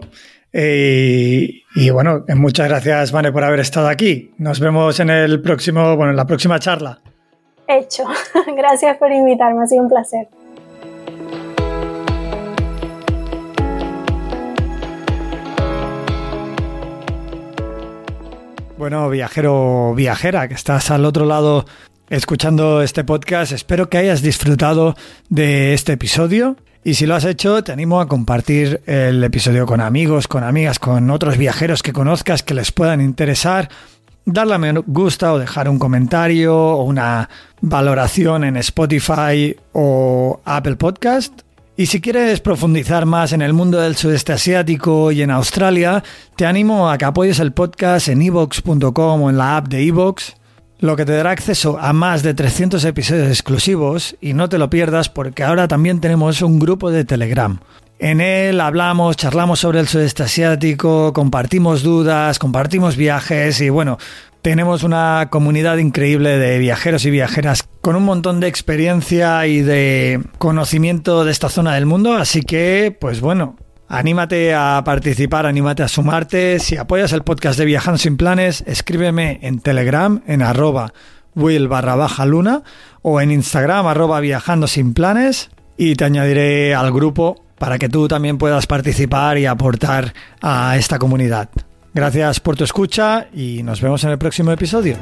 Eh, y bueno, muchas gracias, Vane, por haber estado aquí. Nos vemos en el próximo, bueno, en la próxima charla. Hecho. Gracias por invitarme, ha sido un placer. Bueno, viajero, viajera, que estás al otro lado escuchando este podcast, espero que hayas disfrutado de este episodio. Y si lo has hecho, te animo a compartir el episodio con amigos, con amigas, con otros viajeros que conozcas que les puedan interesar darle a me gusta o dejar un comentario o una valoración en Spotify o Apple Podcast. Y si quieres profundizar más en el mundo del sudeste asiático y en Australia, te animo a que apoyes el podcast en evox.com o en la app de evox, lo que te dará acceso a más de 300 episodios exclusivos y no te lo pierdas porque ahora también tenemos un grupo de Telegram. En él hablamos, charlamos sobre el sudeste asiático, compartimos dudas, compartimos viajes y bueno, tenemos una comunidad increíble de viajeros y viajeras con un montón de experiencia y de conocimiento de esta zona del mundo, así que pues bueno, anímate a participar, anímate a sumarte. Si apoyas el podcast de Viajando sin Planes, escríbeme en Telegram en arroba o en Instagram arroba viajando sin planes y te añadiré al grupo para que tú también puedas participar y aportar a esta comunidad. Gracias por tu escucha y nos vemos en el próximo episodio.